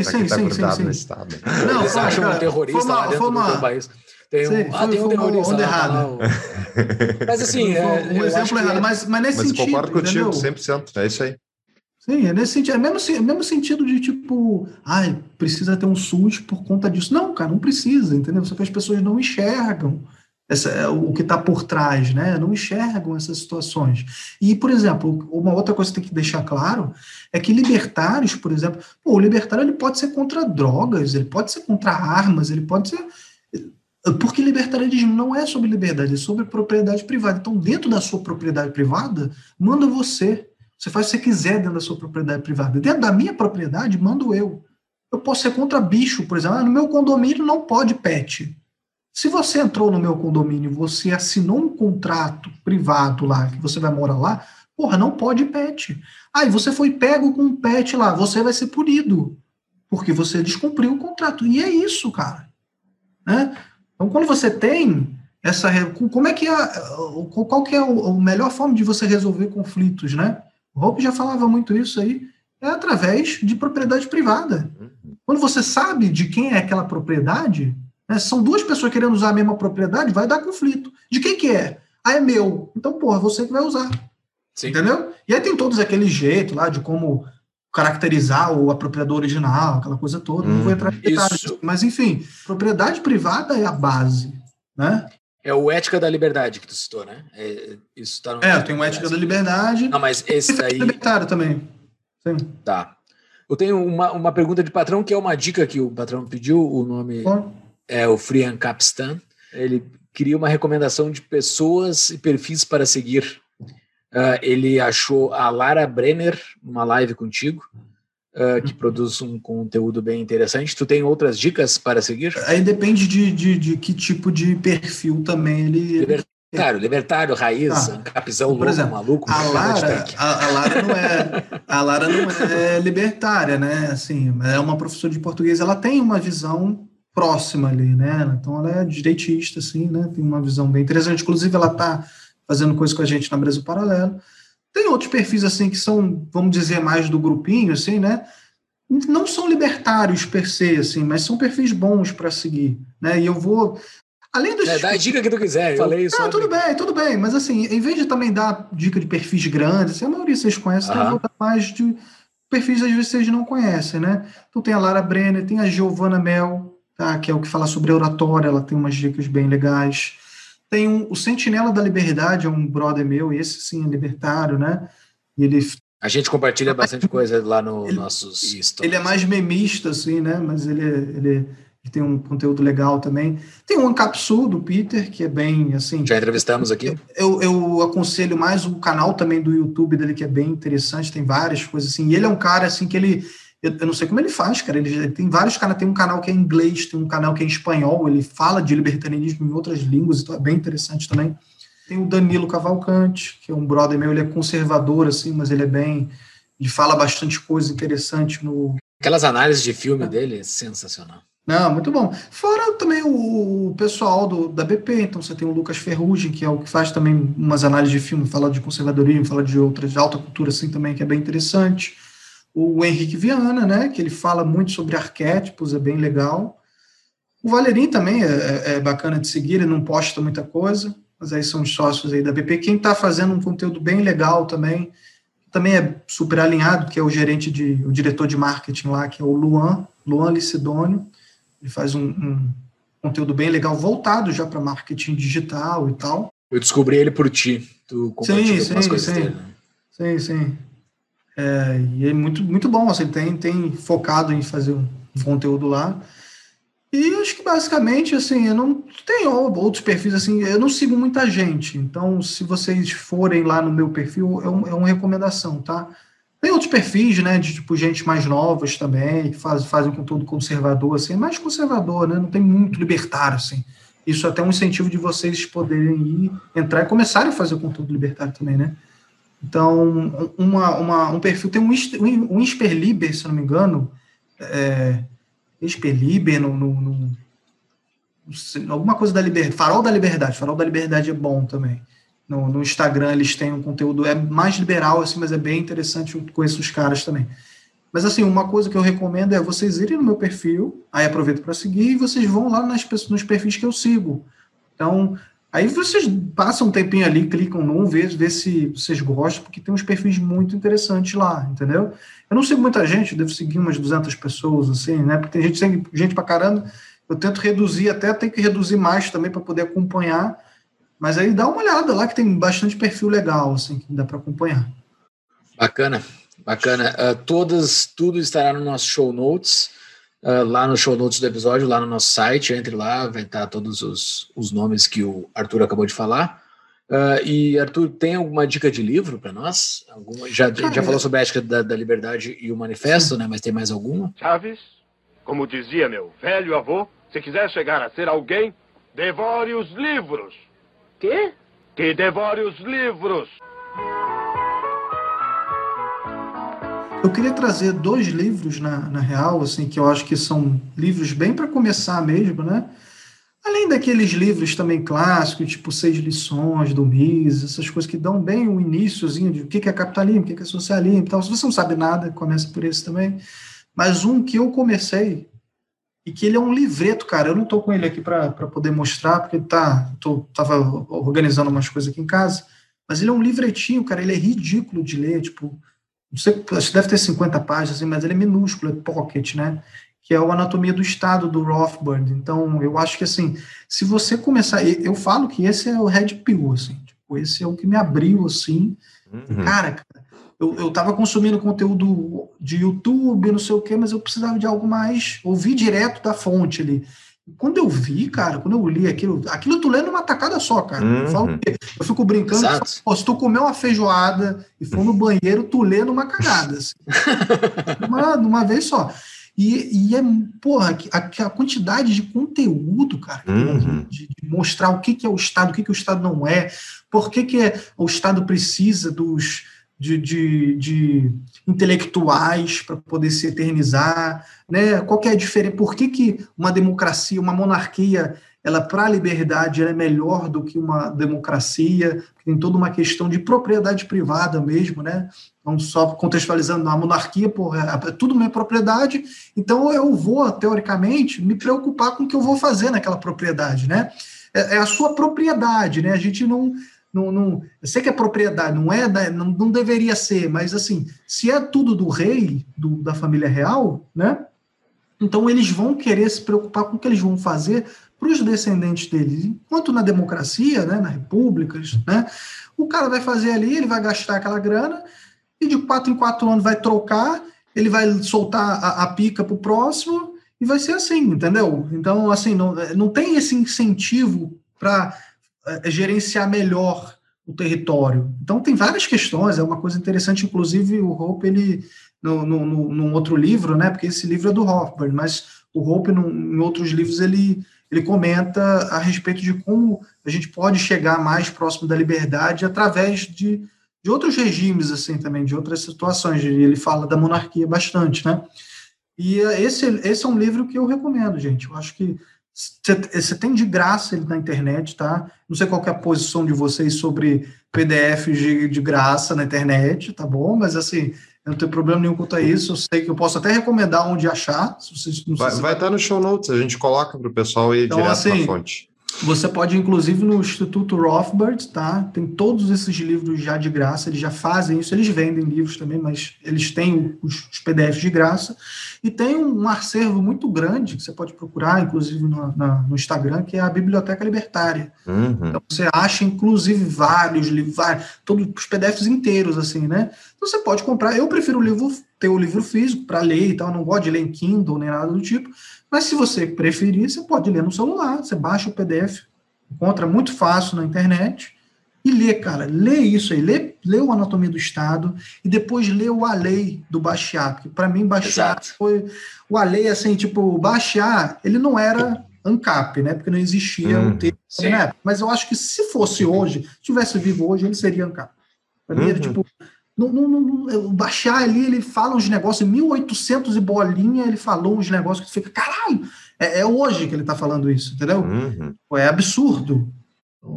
sim, quem tá sim, grudado no estado. Não, Eles acham cara, um terrorista uma- lá dentro uma- do país. Tem um, Sim, ah, foi- tem um terrorista onda tá errada. lá, o- [laughs] Mas assim, é, um exemplo que errado, mas, mas nesse Mas sentido, concordo contigo, entendeu? 100%. É isso aí. Sim, é nesse sentido. É mesmo, é mesmo sentido de tipo, ai, precisa ter um SUS por conta disso. Não, cara, não precisa, entendeu? Só que as pessoas não enxergam essa, é, o que está por trás, né? Não enxergam essas situações. E, por exemplo, uma outra coisa que tem que deixar claro é que libertários, por exemplo, pô, o libertário ele pode ser contra drogas, ele pode ser contra armas, ele pode ser. Porque libertarianismo não é sobre liberdade, é sobre propriedade privada. Então, dentro da sua propriedade privada, manda você. Você faz o que você quiser dentro da sua propriedade privada. Dentro da minha propriedade, mando eu. Eu posso ser contra bicho, por exemplo. Ah, no meu condomínio não pode pet. Se você entrou no meu condomínio, você assinou um contrato privado lá, que você vai morar lá, porra, não pode pet. Aí você foi pego com um pet lá, você vai ser punido, porque você descumpriu o contrato. E é isso, cara. Né? Então, quando você tem essa. Como é que é. Qual que é a melhor forma de você resolver conflitos, né? O Hope já falava muito isso aí. É através de propriedade privada. Quando você sabe de quem é aquela propriedade, né, são duas pessoas querendo usar a mesma propriedade, vai dar conflito. De quem que é? Ah, é meu. Então, porra, você que vai usar. Sim. Entendeu? E aí tem todos aquele jeito lá de como caracterizar o apropriador original, aquela coisa toda. Não vou entrar em detalhes. Mas, enfim, propriedade privada é a base. Né? É o Ética da Liberdade que tu citou, né? É, isso tá no. É, tem o Ética da Liberdade. Não, mas esse daí. Libertário também. Sim. Tá. Eu tenho uma, uma pergunta de patrão, que é uma dica que o patrão pediu. O nome Bom, é o Frian Capstan. Ele queria uma recomendação de pessoas e perfis para seguir. Ah, ele achou a Lara Brenner numa live contigo, ah, que produz um conteúdo bem interessante. Tu tem outras dicas para seguir? Aí depende de, de, de que tipo de perfil também ele. Libertário, libertário, raiz, Ah, ancapizão, por louco, exemplo, maluco, A traficante [laughs] Lara, a, a Lara não é a Lara não é libertária, né? Assim, é uma professora de português, ela tem uma visão próxima ali, né? Então ela é direitista, assim, né? Tem uma visão bem interessante. Inclusive, ela está fazendo coisa com a gente na Brasil Paralelo. Tem outros perfis assim que são, vamos dizer, mais do grupinho, assim, né? Não são libertários per se, assim, mas são perfis bons para seguir, né? E eu vou além dos É, dá a dica que tu quiser. Eu falei isso. não, tudo bem, tudo bem, mas assim, em vez de também dar dica de perfis grandes, assim, a maioria vocês conhecem, Aham. eu vou dar mais de perfis às vezes vocês não conhecem, né? Então tem a Lara Brenner, tem a Giovanna Mel, tá? que é o que fala sobre oratória, ela tem umas dicas bem legais. Tem um, o Sentinela da Liberdade, é um brother meu, e esse sim é libertário, né? E ele, A gente compartilha bastante coisa lá no Ele- nossos stories. ele é mais memista, assim, né? Mas ele, ele, ele tem um conteúdo legal também. Tem o Ancapsu, do Peter, que é bem, assim... Já entrevistamos aqui. eu, eu aconselho mais o canal também do YouTube dele, que é bem interessante, tem várias coisas assim. E ele é um cara assim que ele. Eu, eu não sei como ele faz, cara. Ele, ele tem vários canais, tem um canal que é em inglês, tem um canal que é em espanhol, ele fala de libertarianismo em outras línguas, então é bem interessante também. Tem o Danilo Cavalcante, que é um brother meu, ele é conservador, assim, mas ele é bem. Ele fala bastante coisa interessante no, Aquelas análises de filme dele é sensacional. não, muito bom. Fora também o, o pessoal do, da BP, então você tem o Lucas Ferrugem, que é o que faz também umas análises de filme, fala de conservadorismo, fala de outras, de alta cultura assim também, que é bem interessante. O Henrique Viana, né, que ele fala muito sobre arquétipos, é bem legal. O Valerim também é, é- é bacana de seguir, ele não posta muita coisa, mas aí são os sócios aí da BP. Quem está fazendo um conteúdo bem legal também, também é super alinhado, que é o gerente de, o diretor de marketing lá, que é o Luan, Luan Licidônio. Ele faz um, um conteúdo bem legal, voltado já para marketing digital e tal. Eu descobri ele por ti. Tu compartilha Sim, sim, coisas sim. dele. né? Sim, sim. É, e é muito, muito bom, assim, tem, tem focado em fazer um conteúdo lá. E acho que basicamente, assim, eu não tenho outros perfis, assim, eu não sigo muita gente. Então, se vocês forem lá no meu perfil, é, um, é uma recomendação, tá? Tem outros perfis, né, de tipo gente mais novas também, que faz, fazem conteúdo conservador, assim, é mais conservador, né? Não tem muito libertário, assim. Isso é até um incentivo de vocês poderem ir, entrar e começarem a fazer conteúdo libertário também, né? Então, uma, uma, um perfil tem um, um Insperliber, se não me engano, é, Insperliber, no, no, no- alguma coisa da liberdade, Farol da Liberdade, Farol da Liberdade é bom também. No, no Instagram eles têm um conteúdo, é mais liberal, assim, mas é bem interessante, eu conheço os caras também. Mas assim, uma coisa que eu recomendo é vocês irem no meu perfil, aí aproveito para seguir, e vocês vão lá nas, nos perfis que eu sigo. Então, Aí vocês passam um tempinho ali, clicam num, vê, vê se vocês gostam, porque tem uns perfis muito interessantes lá, entendeu? Eu não sigo muita gente, devo seguir umas 200 pessoas, assim, né? Porque tem gente, segue gente pra caramba. Eu tento reduzir, até tenho que reduzir mais também para poder acompanhar. Mas aí dá uma olhada lá, que tem bastante perfil legal, assim, que dá para acompanhar. Bacana, bacana. Ah, todas, tudo estará no nosso show notes, ah, lá no show notes do episódio, lá no nosso site. Entre lá, vai estar todos os, os nomes que o Arthur acabou de falar. Ah, e Arthur, tem alguma dica de livro para nós? Alguma, já, Cara, já falou sobre a ética da, da liberdade e o manifesto, né? Mas tem mais alguma? Chaves, como dizia meu velho avô, se quiser chegar a ser alguém, devore os livros. Quê? Que devore os livros. Eu queria trazer dois livros, na, na real, assim, que eu acho que são livros bem para começar mesmo, né? Além daqueles livros também clássicos, tipo Seis Lições do Mises, essas coisas que dão bem o iníciozinho de o que é capitalismo, o que é socialismo e tal. Se você não sabe nada, começa por esse também. Mas um que eu comecei, e que ele é um livreto, cara. Eu não estou com ele aqui para poder mostrar, porque ele tá, tô, tava organizando umas coisas aqui em casa. Mas ele é um livretinho, cara. Ele é ridículo de ler, tipo, não sei, acho que deve ter 50 páginas, mas ele é minúsculo, é pocket, né? Que é o Anatomia do Estado do Rothbard. Então, eu acho que assim, se você começar, eu falo que esse é o Red Pill, assim, tipo, esse é o que me abriu, assim, Uhum. cara, cara, eu, eu tava consumindo conteúdo de YouTube, não sei o quê, mas eu precisava de algo mais, ouvir direto da fonte ali. Quando eu vi, cara, quando eu li aquilo, aquilo tu lê numa tacada só, cara. Eu, Uhum. falo que eu fico brincando, Exato. Pô, se tu comer uma feijoada e for no banheiro, tu lê numa cagada. Assim. [laughs] Uma, numa vez só. E, e é, porra, que- a, a quantidade de conteúdo, cara, Uhum. de, de mostrar o que, que é o Estado, o que, que o Estado não é, por que, que é- o Estado precisa dos de, de, de intelectuais para poder se eternizar, né? Qual é a diferença? Por que, que uma democracia, uma monarquia, ela para a liberdade é melhor do que uma democracia? Tem toda uma questão de propriedade privada mesmo, né? Não só contextualizando a monarquia, porra, é tudo minha propriedade, então eu vou, teoricamente, me preocupar com o que eu vou fazer naquela propriedade, né? É, é a sua propriedade, né? A gente não, não, não eu sei que é propriedade, não é, da- não, não deveria ser, mas assim, se é tudo do rei, do, da família real, né? Então eles vão querer se preocupar com o que eles vão fazer para os descendentes deles. Enquanto na democracia, né, na repúblicas, né, o cara vai fazer ali, ele vai gastar aquela grana e de quatro em quatro anos vai trocar, ele vai soltar a, a pica para o próximo e vai ser assim, entendeu? Então, assim, não, não tem esse incentivo para gerenciar melhor o território. Então, tem várias questões, é uma coisa interessante, inclusive o Hope, ele, no, no, no, num outro livro, né, porque esse livro é do Hofbard, mas o Hope, num, em outros livros, ele, ele comenta a respeito de como a gente pode chegar mais próximo da liberdade através de, de outros regimes, assim, também, de outras situações. Ele fala da monarquia bastante, né? E eh, esse, esse é um livro que eu recomendo, gente. Eu acho que você tem de graça ele na internet, tá? Não sei qual é a posição de vocês sobre PDFs de, de graça na internet, tá bom? Mas assim, eu não tenho problema nenhum quanto a isso. Eu sei que eu posso até recomendar onde achar. Se vocês, Vai, se vai estar no show notes, a gente coloca para o pessoal ir Então, direto assim, na fonte. Você pode, inclusive, no Instituto Rothbard, tá? Tem todos esses livros já de graça, eles já fazem isso, eles vendem livros também, mas eles têm os, os PDFs de graça. E tem um acervo muito grande que você pode procurar, inclusive no, na- no Instagram, que é a Biblioteca Libertária. Uhum. Então, você acha, inclusive, vários livros, vários, todos os PDFs inteiros, assim, né? Então, você pode comprar. Eu prefiro o livro, ter o livro físico para ler e tal, eu não gosto de ler em Kindle nem nada do tipo. Mas se você preferir, você pode ler no celular, você baixa o PDF, encontra muito fácil na internet e lê, cara. Lê isso aí, lê, lê o Anatomia do Estado e depois lê o A Lei do Bastiat, porque para mim Bastiat foi o A Lei, assim, tipo, o Bastiat, ele não era ANCAP, né? Porque não existia Uhum. o termo época. Mas eu acho que se fosse hoje, tivesse vivo hoje, ele seria ANCAP. Pra mim, era Uhum. tipo, não, não, não, o Bachar ali, ele fala uns negócios, em 1800 e bolinha, ele falou uns negócios que fica, caralho, é, é hoje que ele tá falando isso, entendeu? Uhum. É absurdo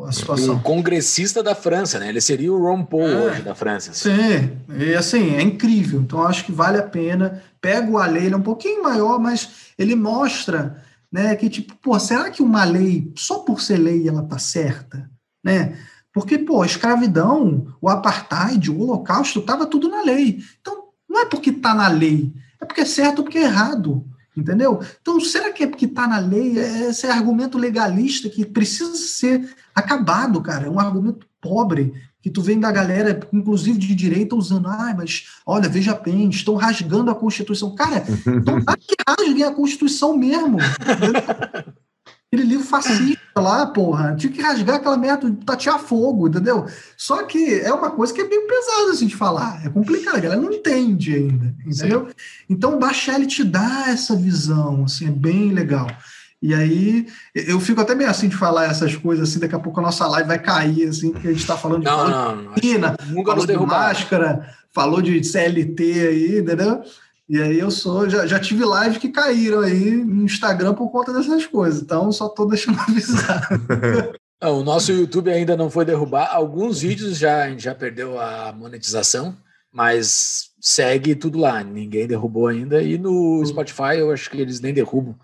a situação. Um congressista da França, né? Ele seria o Ron Paul É. hoje da França. Sim, e assim, é incrível. Então, acho que vale a pena. Pega o a lei, ele é um pouquinho maior, mas ele mostra, né, que tipo, pô, será que uma lei, só por ser lei, ela tá certa? Né? Porque, pô, a escravidão, o apartheid, o holocausto, tava tudo na lei. Então, não é porque tá na lei, é porque é certo ou porque é errado. Entendeu? Então, será que é porque está na lei? É- Esse é argumento legalista que precisa ser acabado, cara. É um argumento pobre que tu vem da galera, inclusive de direita, usando. Ah, mas olha, veja bem, estão rasgando a Constituição. Cara, [laughs] então dá que rasguem a Constituição mesmo. [laughs] aquele livro fascista lá, porra. Tinha que rasgar aquela merda, tatear fogo, entendeu? Só que é uma coisa que é bem pesada assim de falar. É complicado, a galera não entende ainda, entendeu? Então o Bachelli te dá essa visão, assim, é bem legal. E aí, eu fico até meio assim de falar essas coisas, assim, daqui a pouco a nossa live vai cair, assim, porque a gente está falando de Não, não, não. Nunca falou de máscara, falou de CLT aí, entendeu? E aí eu sou, já, já tive live que caíram aí no Instagram por conta dessas coisas, então só tô deixando [laughs] avisar. Não, [laughs] o nosso YouTube ainda não foi derrubar. Alguns vídeos já, a gente já perdeu a monetização, mas segue tudo lá. Ninguém derrubou ainda. E no Spotify eu acho que eles nem derrubam.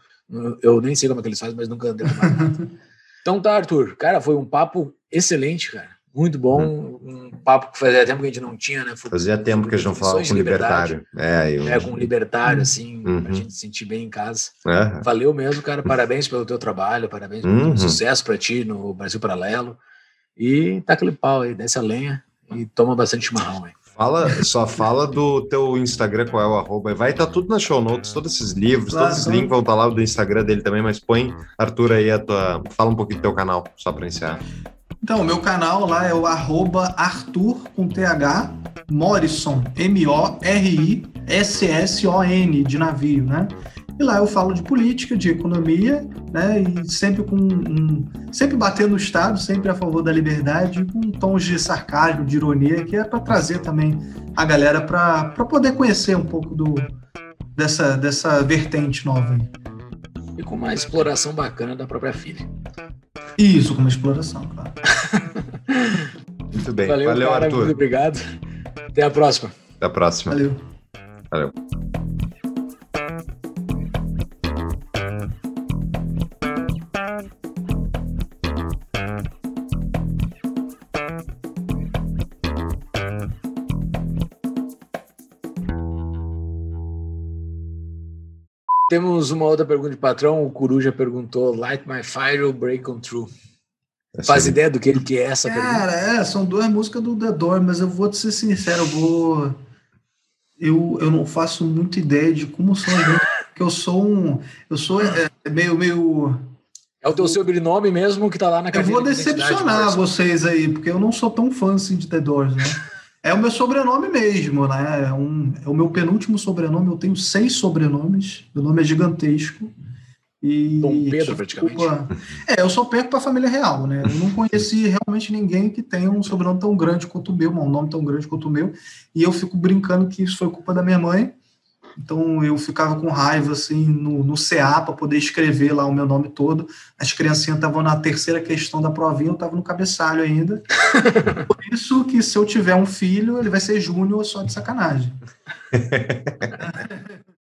Eu nem sei como é que eles fazem, mas nunca derrubaram. nada. [laughs] então tá, Arthur. Cara, foi um papo excelente, cara. Muito bom. Um papo que fazia tempo que a gente não tinha, né? Foi- Fazia tempo que a gente não falava com libertário. É, eu... É, com libertário, assim, pra Uhum. gente se sentir bem em casa. É. Valeu mesmo, cara. Parabéns pelo teu trabalho, parabéns pelo Uhum. sucesso pra ti no Brasil Paralelo. E tá aquele pau aí, desce a lenha e toma bastante chimarrão aí. Fala, só fala do teu Instagram, qual é o arroba. Vai estar tudo nas show notes, todos esses livros, Claro, todos os links vão estar lá do Instagram dele também, mas põe, Arthur, aí a tua. Fala um pouquinho do teu canal, só para iniciar. Então, meu canal lá é o arroba Arthur com TH Morrison, M-O-R-I-S-S-O-N, de navio, né? E lá eu falo de política, de economia, né? E sempre com um, sempre batendo no Estado, sempre a favor da liberdade, com tons de sarcasmo, de ironia, que é para trazer também a galera para poder conhecer um pouco do, dessa, dessa vertente nova aí. E com uma exploração bacana da própria filha. Isso, como exploração, claro. [laughs] Muito bem. Valeu, Valeu, cara. Arthur. Muito obrigado. Até a próxima. Até a próxima. Valeu. Valeu. Temos uma outra pergunta de patrão. O Coruja perguntou: Light my fire or break on through? Essa Faz aí. ideia do que ele que é essa pergunta? Cara, é, são duas músicas do The Door, mas eu vou te ser sincero, eu vou. Eu, eu não faço muita ideia de como são as músicas, porque eu sou um. Eu sou é, meio, meio. É o teu sobrenome mesmo que tá lá na Eu vou decepcionar vocês aí, porque eu não sou tão fã assim de The Doors, né? É o meu sobrenome mesmo, né? É, um, é o meu penúltimo sobrenome. Eu tenho seis sobrenomes. Meu nome é gigantesco. E Dom Pedro, isso praticamente. É, eu sou perto para a família real, né? Eu não conheci realmente ninguém que tenha um sobrenome tão grande quanto o meu, um nome tão grande quanto o meu. E eu fico brincando que isso foi culpa da minha mãe. Então eu ficava com raiva assim no, no CA para poder escrever lá o meu nome todo. As criancinhas estavam na terceira questão da provinha, eu estava no cabeçalho ainda. [laughs] Por isso que se eu tiver um filho, ele vai ser Júnior só de sacanagem. [laughs]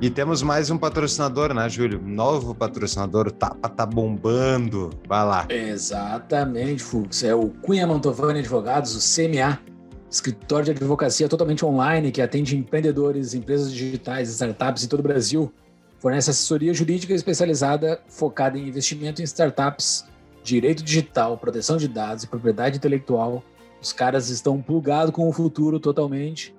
E temos mais um patrocinador, né, Júlio? Novo patrocinador, o Tapa tá bombando. Vai lá. Exatamente, Fux. É o Cunha Mantovani Advogados, o CMA, escritório de advocacia totalmente online que atende empreendedores, empresas digitais, startups em todo o Brasil. Fornece assessoria jurídica especializada focada em investimento em startups, direito digital, proteção de dados e propriedade intelectual. Os caras estão plugados com o futuro totalmente.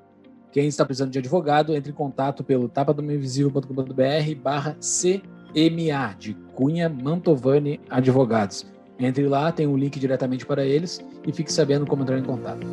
Quem está precisando de advogado, entre em contato pelo tapadomainvisível.com.br barra CMA, de Cunha Mantovani Advogados. Entre lá, tem um link diretamente para eles e fique sabendo como entrar em contato.